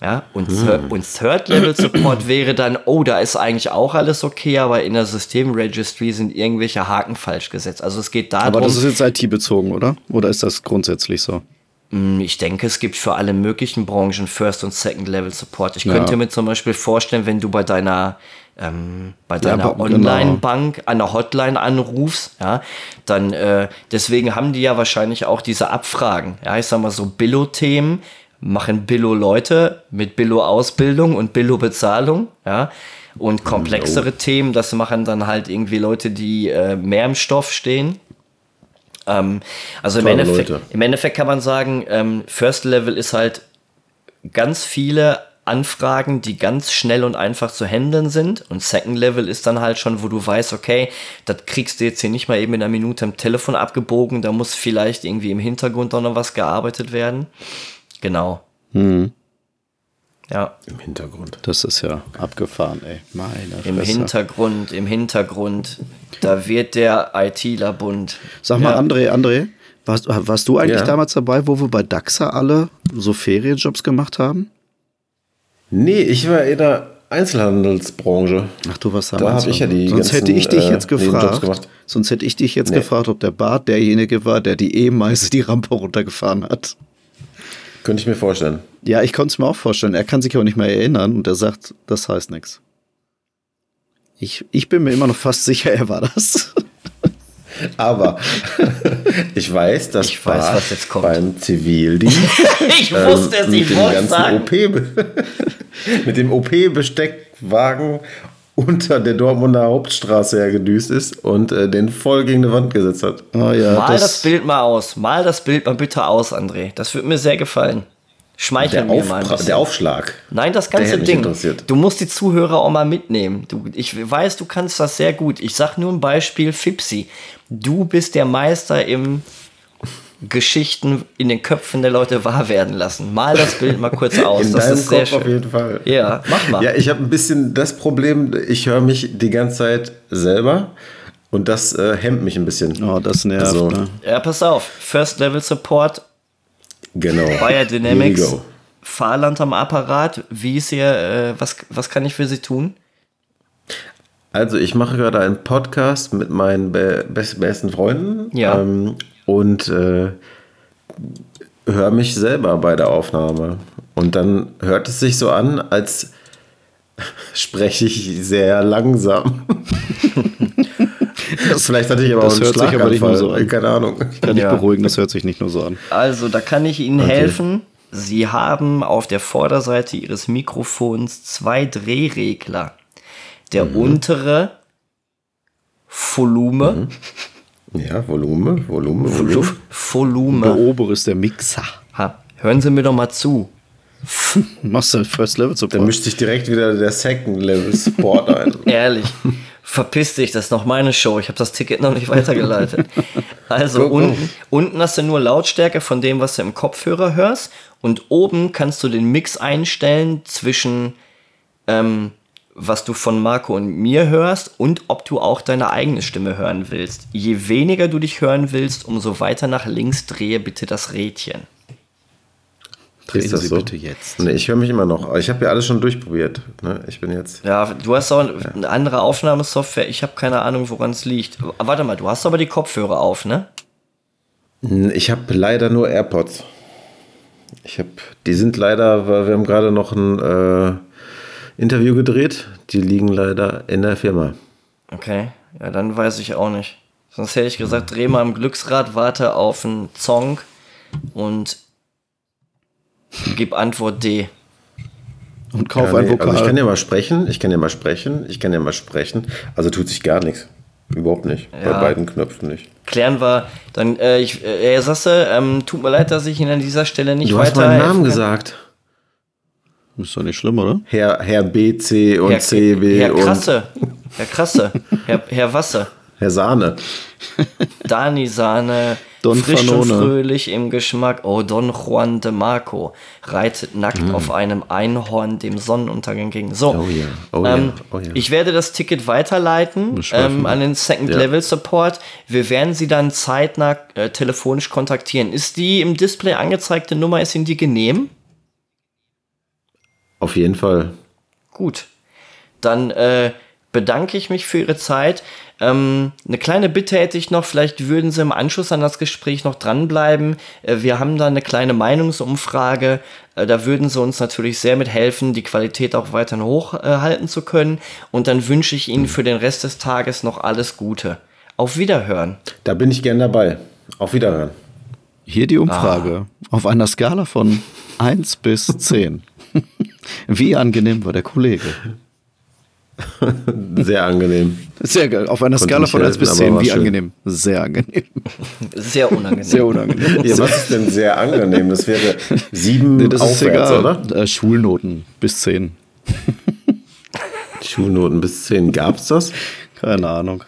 Ja, und, Thir und Third Level Support <clears throat> wäre dann, oh, da ist eigentlich auch alles okay, aber in der Systemregistry sind irgendwelche Haken falsch gesetzt. Also es geht darum, Aber das ist jetzt IT-bezogen, oder? Oder ist das grundsätzlich so? ich denke, es gibt für alle möglichen Branchen First und Second Level Support. Ich Ja. könnte mir zum Beispiel vorstellen, wenn du bei deiner ähm, bei deiner aber- genau. Online-Bank an der Hotline anrufst, ja, dann äh, deswegen haben die ja wahrscheinlich auch diese Abfragen. Ja, ich sag mal so Billo-Themen machen Billo-Leute mit Billo-Ausbildung und Billo-Bezahlung, ja. Und komplexere Themen, das machen dann halt irgendwie Leute, die äh, mehr im Stoff stehen. Ähm, also im Endeffekt, Leute. im Endeffekt kann man sagen, ähm, First Level ist halt ganz viele Anfragen, die ganz schnell und einfach zu handeln sind. Und Second Level ist dann halt schon, wo du weißt, okay, das kriegst du jetzt hier nicht mal eben in einer Minute am Telefon abgebogen, da muss vielleicht irgendwie im Hintergrund auch noch was gearbeitet werden. Genau. Ja, Im Hintergrund. Das ist ja abgefahren, ey. Meine im Fresse. Hintergrund, im Hintergrund, da wird der ITler bunt. Sag mal, Ja. André, André, warst, warst du eigentlich Ja. damals dabei, wo wir bei DAXA alle so Ferienjobs gemacht haben? Nee, ich war in der Einzelhandelsbranche. Ach, du warst Da damals. hab ich ja die Sonst ganzen, hätte ich dich äh, jetzt Nebenjobs gefragt. Sonst hätte ich dich jetzt Nee. gefragt, ob der Bart derjenige war, der die E-Meise die Rampe runtergefahren hat. Könnte ich mir vorstellen. Ja, ich konnte es mir auch vorstellen. Er kann sich auch nicht mehr erinnern und er sagt, das heißt nichts. Ich, ich bin mir immer noch fast sicher, er war das. <laughs> Aber <laughs> ich weiß, dass Ich weiß, Bart was jetzt kommt. beim Zivildienst <laughs> Ich wusste es, ähm, ich mit dem wollte ganzen sagen. OP mit dem OP-Besteckwagen unter der Dortmunder Hauptstraße hergedüst ist und äh, den voll gegen die Wand gesetzt hat. Oh ja, Mal das, Bild mal aus. Mal das Bild mal bitte aus, André. Das würde mir sehr gefallen. Schmeichel Der, mir mal ein bisschen. der Aufschlag. Nein, das ganze Ding. Du musst die Zuhörer auch mal mitnehmen. Du, ich weiß, du kannst das sehr gut. Ich sag nur ein Beispiel Fipsi. Du bist der Meister im Geschichten in den Köpfen der Leute wahr werden lassen. Mal das Bild mal kurz <laughs> aus. In das deinem ist sehr Kopf auf schön. jeden Fall. Ja, mach mal. Ja, ich habe ein bisschen das Problem, ich höre mich die ganze Zeit selber und das äh, hemmt mich ein bisschen. Oh, das nervt. Also, ne? Ja, pass auf. First Level Support, Genau. Bayer Dynamics, go. Fahrland am Apparat. Wie ist hier, äh, was, was kann ich für Sie tun? Also ich mache gerade einen Podcast mit meinen be best besten Freunden Ja. ähm, und äh, höre mich selber bei der Aufnahme. Und dann hört es sich so an, als <laughs> spreche ich sehr langsam. <laughs> Vielleicht hatte ich aber Das auch einen hört sich aber nicht nur so an. Keine Ahnung. Kann ich Ja. beruhigen, das hört sich nicht nur so an. Also, da kann ich Ihnen helfen. Sie haben auf der Vorderseite Ihres Mikrofons zwei Drehregler. Der Mhm. untere Volume, Ja, Volume, Volume, Volu- Volume. Der Volume. obere ist der Mixer. Ha, hören Sie mir doch mal zu. <laughs> Machst du First Level Da Support? mischt sich direkt wieder der Second Level Sport ein. <laughs> Ehrlich. Verpiss dich, das ist noch meine Show. Ich habe das Ticket noch nicht weitergeleitet. Also Go, unten hast du nur Lautstärke von dem, was du im Kopfhörer hörst. Und oben kannst du den Mix einstellen zwischen ähm, was du von Marco und mir hörst und ob du auch deine eigene Stimme hören willst. Je weniger du dich hören willst, umso weiter nach links drehe bitte das Rädchen. Drehen Ist das Sie so? bitte jetzt. Nee, ich höre mich immer noch. Ich habe ja alles schon durchprobiert. Ne? Ich bin jetzt. Ja, du hast auch eine andere Aufnahmesoftware. Ich habe keine Ahnung, woran es liegt. Warte mal, du hast aber die Kopfhörer auf, ne? Ich habe leider nur AirPods. Ich habe, die sind leider, weil wir haben gerade noch ein äh, Interview gedreht. Die liegen leider in der Firma. Okay, ja, dann weiß ich auch nicht. Sonst hätte ich gesagt, dreh mal am Glücksrad, warte auf einen Song und gib Antwort D. Und kauf Ja, ein nee, Vokal. also ich kann ja mal sprechen, ich kann ja mal sprechen, ich kann ja mal sprechen. Also tut sich gar nichts. Überhaupt nicht. Ja. Bei beiden Knöpfen nicht. Klären wir, dann, äh, ich, äh, Sasse, ähm, tut mir leid, dass ich Ihnen an dieser Stelle nicht Du hast weiter. meinen Namen gesagt. Ist doch nicht schlimm, oder? Herr, Herr B, C und Herr, C, B Herr und Krasse, Herr Krasse, <laughs> Herr, Herr Wasser, Herr Sahne. Dani Sahne, Don frisch Fanone. und fröhlich im Geschmack. Oh, Don Juan de Marco reitet nackt Mm. auf einem Einhorn dem Sonnenuntergang entgegen. So, Oh ja, oh ja, ähm, oh ja. ich werde das Ticket weiterleiten ähm, an den Second Ja. Level Support. Wir werden Sie dann zeitnah äh, telefonisch kontaktieren. Ist die im Display angezeigte Nummer, ist Ihnen die genehm? Auf jeden Fall. Gut. Dann äh, bedanke ich mich für Ihre Zeit. Ähm, eine kleine Bitte hätte ich noch, vielleicht würden Sie im Anschluss an das Gespräch noch dranbleiben. Äh, wir haben da eine kleine Meinungsumfrage. Äh, da würden Sie uns natürlich sehr mithelfen, die Qualität auch weiterhin hochhalten äh, halten zu können. Und dann wünsche ich Ihnen für den Rest des Tages noch alles Gute. Auf Wiederhören. Da bin ich gern dabei. Auf Wiederhören. Hier die Umfrage. Auf einer Skala von 1 bis 10. <laughs> Wie angenehm war der Kollege? <laughs> Sehr angenehm. Sehr geil. Auf einer Konnte Skala von 1 bis helfen, aber 10. war Wie schön. angenehm? Sehr angenehm. Sehr unangenehm. Sehr unangenehm. Ja, was ist denn sehr angenehm? Das wäre sieben Nee, das aufwärts, egal. oder? Äh, Schulnoten bis 10. Schulnoten bis 10. Gab's das? Keine Ahnung.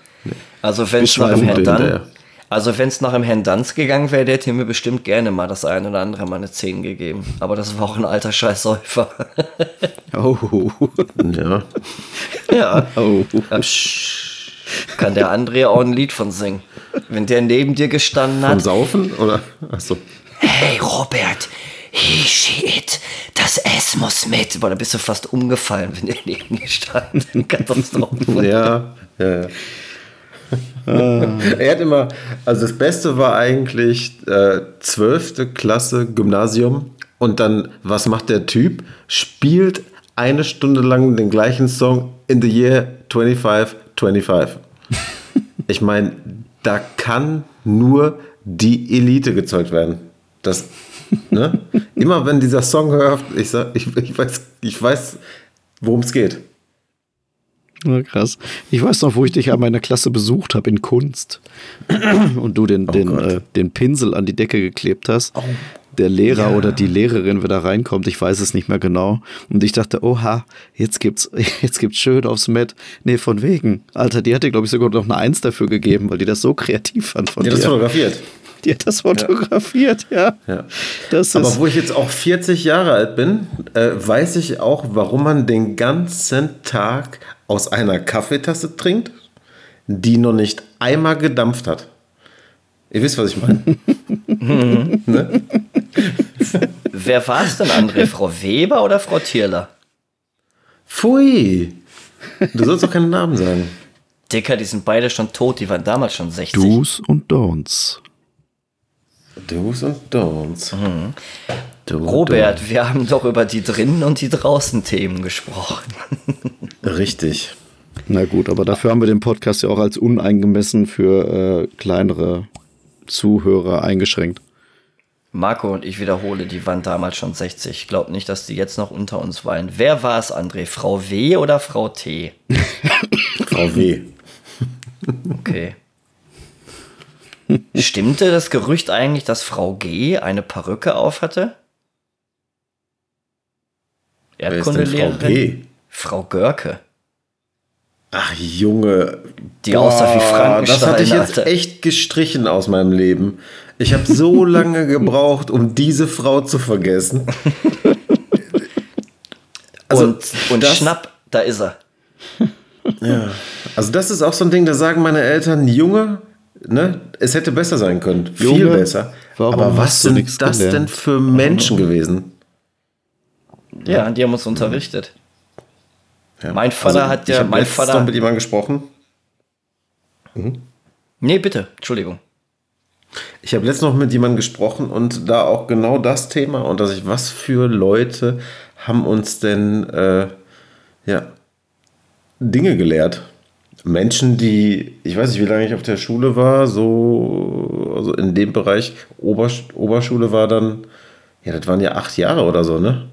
Also wenn es nach dem Herrn. Dann, also wenn es nach dem Herrn Danz gegangen wäre, der hätte mir bestimmt gerne mal das eine oder andere mal eine 10 gegeben. Aber das war auch ein alter Scheißsäufer. <laughs> Oh. Ja. <laughs> ja. oh. Kann der André auch ein Lied von singen. Wenn der neben dir gestanden Vom hat. Saufen? Oder? Achso. Hey Robert, he, she, it, das S muss mit. Boah, da bist du fast umgefallen, wenn der neben dir stand. <laughs> Katastrophe. Ja, ja, ja. <laughs> er hat immer, also das Beste war eigentlich äh, 12. Klasse Gymnasium und dann, was macht der Typ? Spielt eine Stunde lang den gleichen Song in the year 25, 25. <laughs> Ich meine, da kann nur die Elite gezeugt werden. Das, ne? <laughs> Immer wenn dieser Song hört, ich, sag, ich, ich weiß, ich weiß worum es geht. Ja, krass. Ich weiß noch, wo ich dich an meiner Klasse besucht habe in Kunst und du den, den, Gott. äh, den Pinsel an die Decke geklebt hast. Der Lehrer oder die Lehrerin wieder reinkommt, ich weiß es nicht mehr genau. Und ich dachte, oha, jetzt gibt's, <laughs> jetzt gibt's schön aufs Met. Nee, von wegen. Alter, die hat dir, glaube ich, sogar noch eine Eins dafür gegeben, weil die das so kreativ fand von Ja, das dir. fotografiert. Die hat das fotografiert, ja. Ja. Das Aber wo ich jetzt auch 40 Jahre alt bin, äh, weiß ich auch, warum man den ganzen Tag aus einer Kaffeetasse trinkt, die noch nicht einmal gedampft hat. Ihr wisst, was ich meine. <laughs> ne? Wer war es denn, André? Frau Weber oder Frau Tierler? Pfui. Du sollst doch keinen Namen sagen. Dicker, die sind beide schon tot, die waren damals schon 60. Do's und Don'ts. Do's und Don'ts. Do, Robert, wir haben doch über die drinnen und die draußen Themen gesprochen. <laughs> Richtig. Na gut, aber dafür haben wir den Podcast ja auch als uneingemessen für äh, kleinere Zuhörer eingeschränkt. Marco und ich wiederhole, die waren damals schon 60. Ich glaube nicht, dass die jetzt noch unter uns weinen. Wer war es, André? Frau W oder Frau T? <laughs> Frau W. Okay. Stimmte das Gerücht eigentlich, dass Frau G eine Perücke aufhatte? Denn Frau Erdkundelehrerin? G? Frau Görke. Ach Junge. Die aussah wie Frankenstein, Das hatte ich jetzt Alter. echt gestrichen aus meinem Leben. Ich habe so <laughs> lange gebraucht, um diese Frau zu vergessen. Also, und und das- schnapp, da ist er. Also das ist auch so ein Ding, da sagen meine Eltern, Junge, ne, es hätte besser sein können. Viel Junge, besser. warum Aber was sind das gelernt? denn für Menschen gewesen? Ja, die haben uns unterrichtet. Ja. Mein Vater Also, hat ich ja, hab mein Vater. noch mit jemandem gesprochen. Nee, bitte, Entschuldigung. Ich habe letztens noch mit jemandem gesprochen und da auch genau das Thema und dass ich, was für Leute haben uns denn äh, ja, Dinge gelehrt? Menschen, die, ich weiß nicht, wie lange ich auf der Schule war, so, also in dem Bereich, Obersch Oberschule war dann, ja, das waren ja acht Jahre oder so, ne?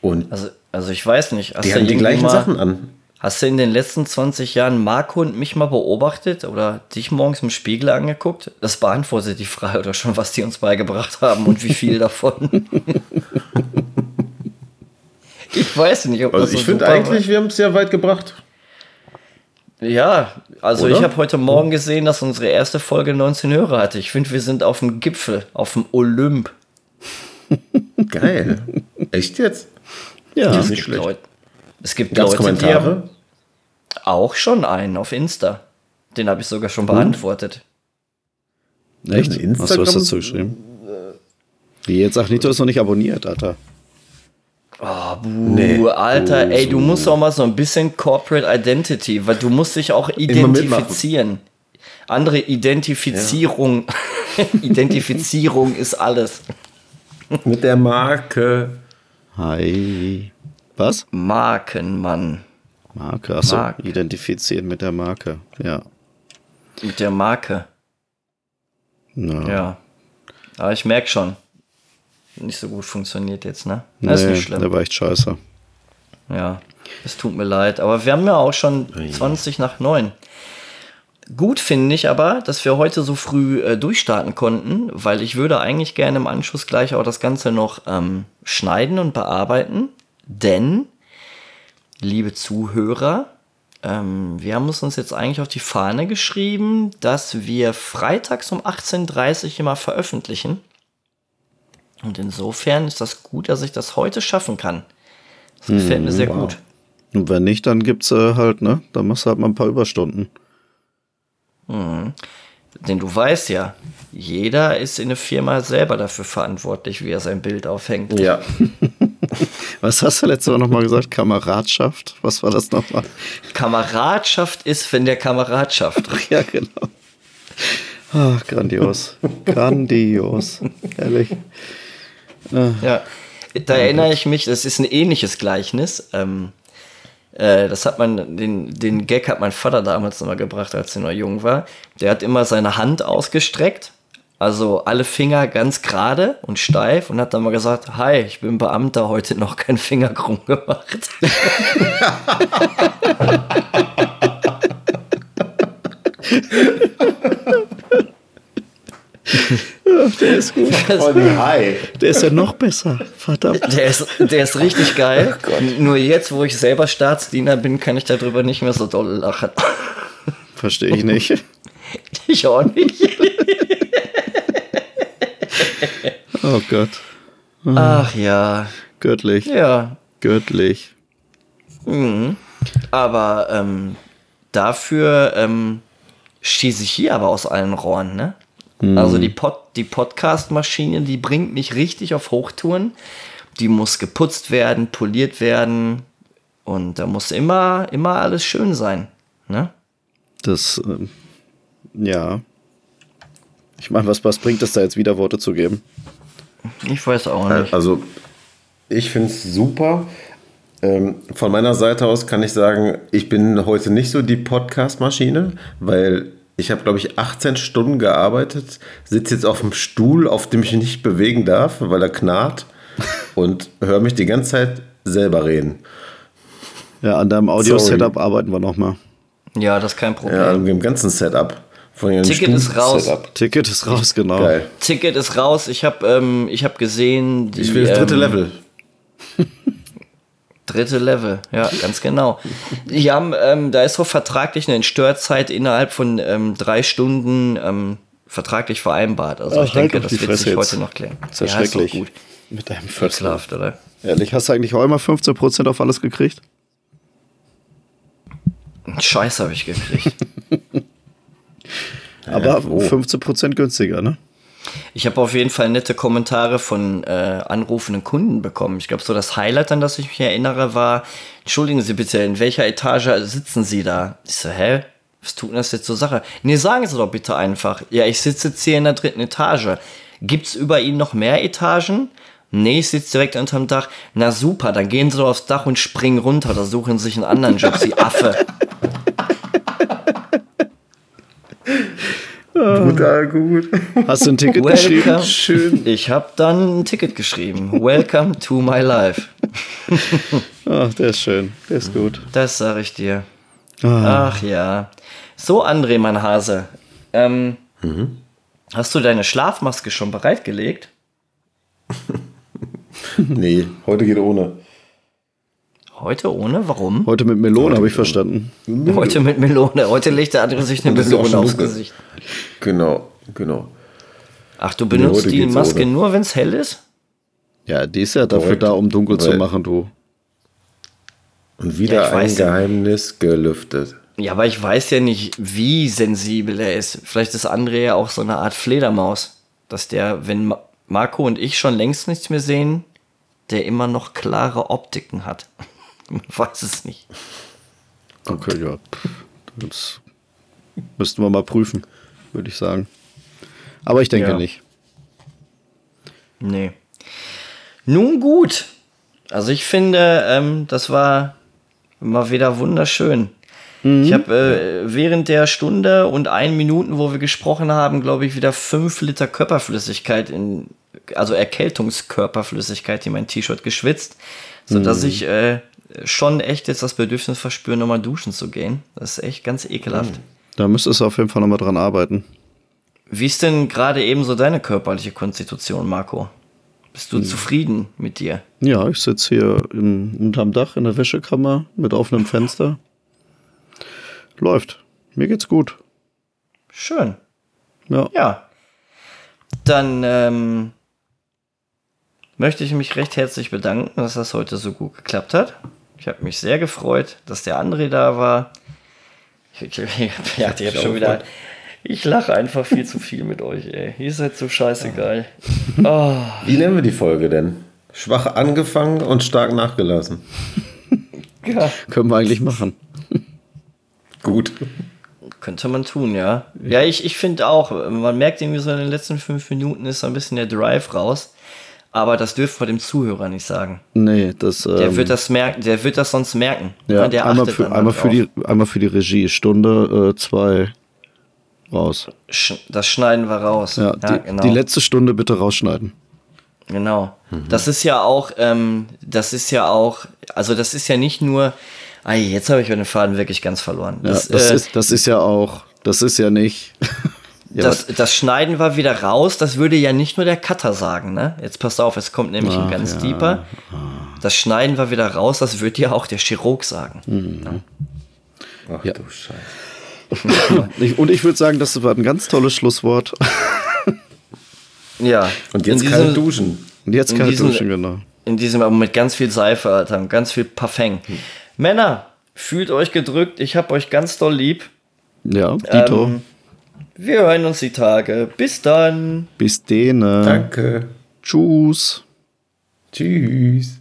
Und Also, also ich weiß nicht. Hast die haben die gleichen mal, Sachen an. Hast du in den letzten 20 Jahren Marco und mich mal beobachtet oder dich morgens im Spiegel angeguckt? Das beantwortet die Frage oder schon, was die uns beigebracht haben und wie viel <laughs> davon. <laughs> ich weiß nicht, ob das Also so ich finde eigentlich, wir haben es sehr weit gebracht. Ja, also Oder? ich habe heute Morgen gesehen, dass unsere erste Folge 19 Hörer hatte. Ich finde, wir sind auf dem Gipfel, auf dem Olymp. <laughs> Geil. Echt jetzt? Ja, Das ist es nicht gibt schlecht. Leute, es gibt Gab es Leute, Kommentare? auch schon einen auf Insta. Den habe ich sogar schon beantwortet. echt? Instagram- Hast du was dazu geschrieben? Wie jetzt sag nicht, du hast noch nicht abonniert, Alter. Oh, buh, Nee. Alter, ey, du so. musst auch mal so ein bisschen Corporate Identity, weil du musst dich auch identifizieren. Andere Identifizierung, <laughs> Identifizierung ist alles. Mit der Marke. Hi. Was? Markenmann. Marke. Achso, Marke. identifizieren mit der Marke. Ja. Mit der Marke, Ja. ja. Aber ich merke schon, nicht so gut funktioniert jetzt, ne? Das ist Nee, nicht schlimm. der war echt scheiße. Ja, es tut mir leid. Aber wir haben ja auch schon 20 nach 9. Gut finde ich aber, dass wir heute so früh äh, durchstarten konnten, weil ich würde eigentlich gerne im Anschluss gleich auch das Ganze noch ähm, schneiden und bearbeiten. Denn, liebe Zuhörer, ähm, wir haben es uns jetzt eigentlich auf die Fahne geschrieben, dass wir freitags um 18.30 Uhr immer veröffentlichen. Und insofern ist das gut, dass ich das heute schaffen kann. Das gefällt mir sehr gut. Und wenn nicht, dann gibt's äh, halt, ne? Dann machst du halt mal ein paar Überstunden. Denn du weißt ja, jeder ist in der Firma selber dafür verantwortlich, wie er sein Bild aufhängt. Ja. <laughs> Was hast du letztes Mal nochmal gesagt? Kameradschaft? Was war das nochmal? Kameradschaft ist, wenn der Kameradschaft. Ja, genau. Ach, grandios. Grandios. Ehrlich. Ja. Da erinnere ich mich, das ist ein ähnliches Gleichnis. Ähm, äh, das hat man, den, den Gag hat mein Vater damals immer gebracht, als er noch jung war. Der hat immer seine Hand ausgestreckt, also alle Finger ganz gerade und steif und hat dann mal gesagt, hi, ich bin Beamter, heute noch kein Finger krumm gemacht. <laughs> <laughs> Der ist gut. Hi. Der ist ja noch besser. Verdammt. Der ist, der ist richtig geil. Nur jetzt, wo ich selber Staatsdiener bin, kann ich darüber nicht mehr so doll lachen. Verstehe ich nicht. <laughs> Ich auch nicht. Oh Gott. Ach ja. Göttlich. Ja. Göttlich. Aber ähm, dafür ähm, schieße ich hier aber aus allen Rohren, ne? Also die, Pod, die Podcast-Maschine, die bringt mich richtig auf Hochtouren. Die muss geputzt werden, poliert werden. Und da muss immer, immer alles schön sein. Ne? Das, ähm, ja. Ich meine, was, was bringt es da jetzt wieder Worte zu geben? Ich weiß auch nicht. Also, ich finde es super. Ähm, von meiner Seite aus kann ich sagen, ich bin heute nicht so die Podcast-Maschine, weil ich habe, glaube ich, 18 Stunden gearbeitet, sitze jetzt auf dem Stuhl, auf dem ich nicht bewegen darf, weil er knarrt <laughs> und höre mich die ganze Zeit selber reden. Ja, an deinem Audio-Setup arbeiten wir nochmal. Ja, das ist kein Problem. Ja, im ganzen Setup. Ticket ist raus. Stuhl-Setup. Ticket ist raus, genau. Geil. Ticket ist raus. Ich habe ähm, ich hab gesehen. Die, Ich will das dritte ähm, Level. Dritte Level, ja, <laughs> ganz genau. Die haben, ähm, da ist so vertraglich eine Störzeit innerhalb von ähm, drei Stunden ähm, vertraglich vereinbart. Also Ach, ich denke, halt doch das wird sich jetzt. heute noch klären. Ist ja, schrecklich. gut. Mit deinem oder? Ehrlich, hast du eigentlich auch immer 15% auf alles gekriegt? Scheiß habe ich gekriegt. <laughs> Aber wo? 15% günstiger, ne? Ich habe auf jeden Fall nette Kommentare von äh, anrufenden Kunden bekommen. Ich glaube, so das Highlight, an das ich mich erinnere, war, entschuldigen Sie bitte, in welcher Etage sitzen Sie da? Ich so, hä? Was tut denn das jetzt zur Sache? Nee, sagen Sie doch bitte einfach. Ja, ich sitze jetzt hier in der dritten Etage. Gibt's über Ihnen noch mehr Etagen? Nee, ich sitze direkt unterm Dach. Na super, dann gehen Sie doch aufs Dach und springen runter oder suchen sich einen anderen Job, Sie Affe. <laughs> Brutal gut. Hast du ein Ticket Welcome. geschrieben? Schön. Ich habe dann ein Ticket geschrieben. Welcome to my life. Ach, der ist schön. Der ist gut. Das sage ich dir. Ah. Ach ja. So, André, mein Hase. Ähm, Hast du deine Schlafmaske schon bereitgelegt? <laughs> Nee, heute geht ohne. Heute ohne? Warum? Heute mit Melone, habe ich verstanden. Heute mit Melone. Heute legt der andere sich eine Melone aufs. Gesicht. Genau, genau. Ach, du benutzt die Maske ohne. nur, wenn es hell ist? Ja, die ist ja dafür Korrekt. da, um dunkel zu Weil- machen, du. Und wieder Ja, ich ein weiß. Geheimnis gelüftet. Ja, aber ich weiß ja nicht, wie sensibel er ist. Vielleicht ist André ja auch so eine Art Fledermaus. Dass der, wenn Ma- Marco und ich schon längst nichts mehr sehen, der immer noch klare Optiken hat. Man <laughs> weiß es nicht. Okay, ja. Das müssten wir mal prüfen, würde ich sagen. Aber ich denke Ja. nicht. Nee. Nun gut. Also ich finde, ähm, das war mal wieder wunderschön. Ich habe äh, während der Stunde und ein Minuten, wo wir gesprochen haben, glaube ich, wieder fünf Liter Körperflüssigkeit in, also Erkältungskörperflüssigkeit in mein T-Shirt geschwitzt, sodass ich äh, schon echt jetzt das Bedürfnis verspüre, nochmal duschen zu gehen. Das ist echt ganz ekelhaft. Da müsstest du auf jeden Fall nochmal dran arbeiten. Wie ist denn gerade eben so deine körperliche Konstitution, Marco? Bist du zufrieden mit dir? Ja, ich sitze hier im, unterm Dach in der Wäschekammer mit offenem Fenster. Läuft. Mir geht's gut. Schön. Ja. Ja. Dann ähm, möchte ich mich recht herzlich bedanken, dass das heute so gut geklappt hat. Ich habe mich sehr gefreut, dass der André da war. Ich, ich, ja, ich, schon wieder. Ich lache einfach viel zu viel mit euch, ey. Ihr seid so scheiße geil. Oh, Wie nennen wir die Folge denn? Schwach angefangen und stark nachgelassen. ja. Können wir eigentlich machen. Gut. Könnte man tun, ja. Ja, ich, ich finde auch, man merkt irgendwie so in den letzten fünf Minuten ist so ein bisschen der Drive raus. Aber das dürfen wir dem Zuhörer nicht sagen. Nee, das. Der ähm, wird das merken, der wird das sonst merken. ja, der einmal, für, einmal, für die, einmal für die Regie. Stunde äh, zwei raus. Sch das schneiden wir raus. Ja, die, genau. die letzte Stunde bitte rausschneiden. Genau. Das ist ja auch, ähm, das ist ja auch, also das ist ja nicht nur, ah, jetzt habe ich den Faden wirklich ganz verloren. Ja, Das, das, äh, ist, das ist ja auch. Das ist ja nicht. <laughs> ja, das, das schneiden wir wieder raus, das würde ja nicht nur der Cutter sagen, ne? Jetzt passt auf, es kommt nämlich ein Ach, ganz ja. deeper. Das schneiden wir wieder raus, das würde ja auch der Chirurg sagen. Mhm. Ach Ja. du Scheiße. <laughs> ich, und ich würde sagen, das war ein ganz tolles Schlusswort. <laughs> Ja. Und jetzt diesem, duschen. Und jetzt In kalt diesem- duschen, genau. in diesem Moment ganz viel Seife, Alter, und ganz viel Parfum. Männer, fühlt euch gedrückt, ich hab euch ganz doll lieb. Ja, Dito. Ähm, wir hören uns die Tage. Bis dann. Bis dene. Danke. Tschüss. Tschüss.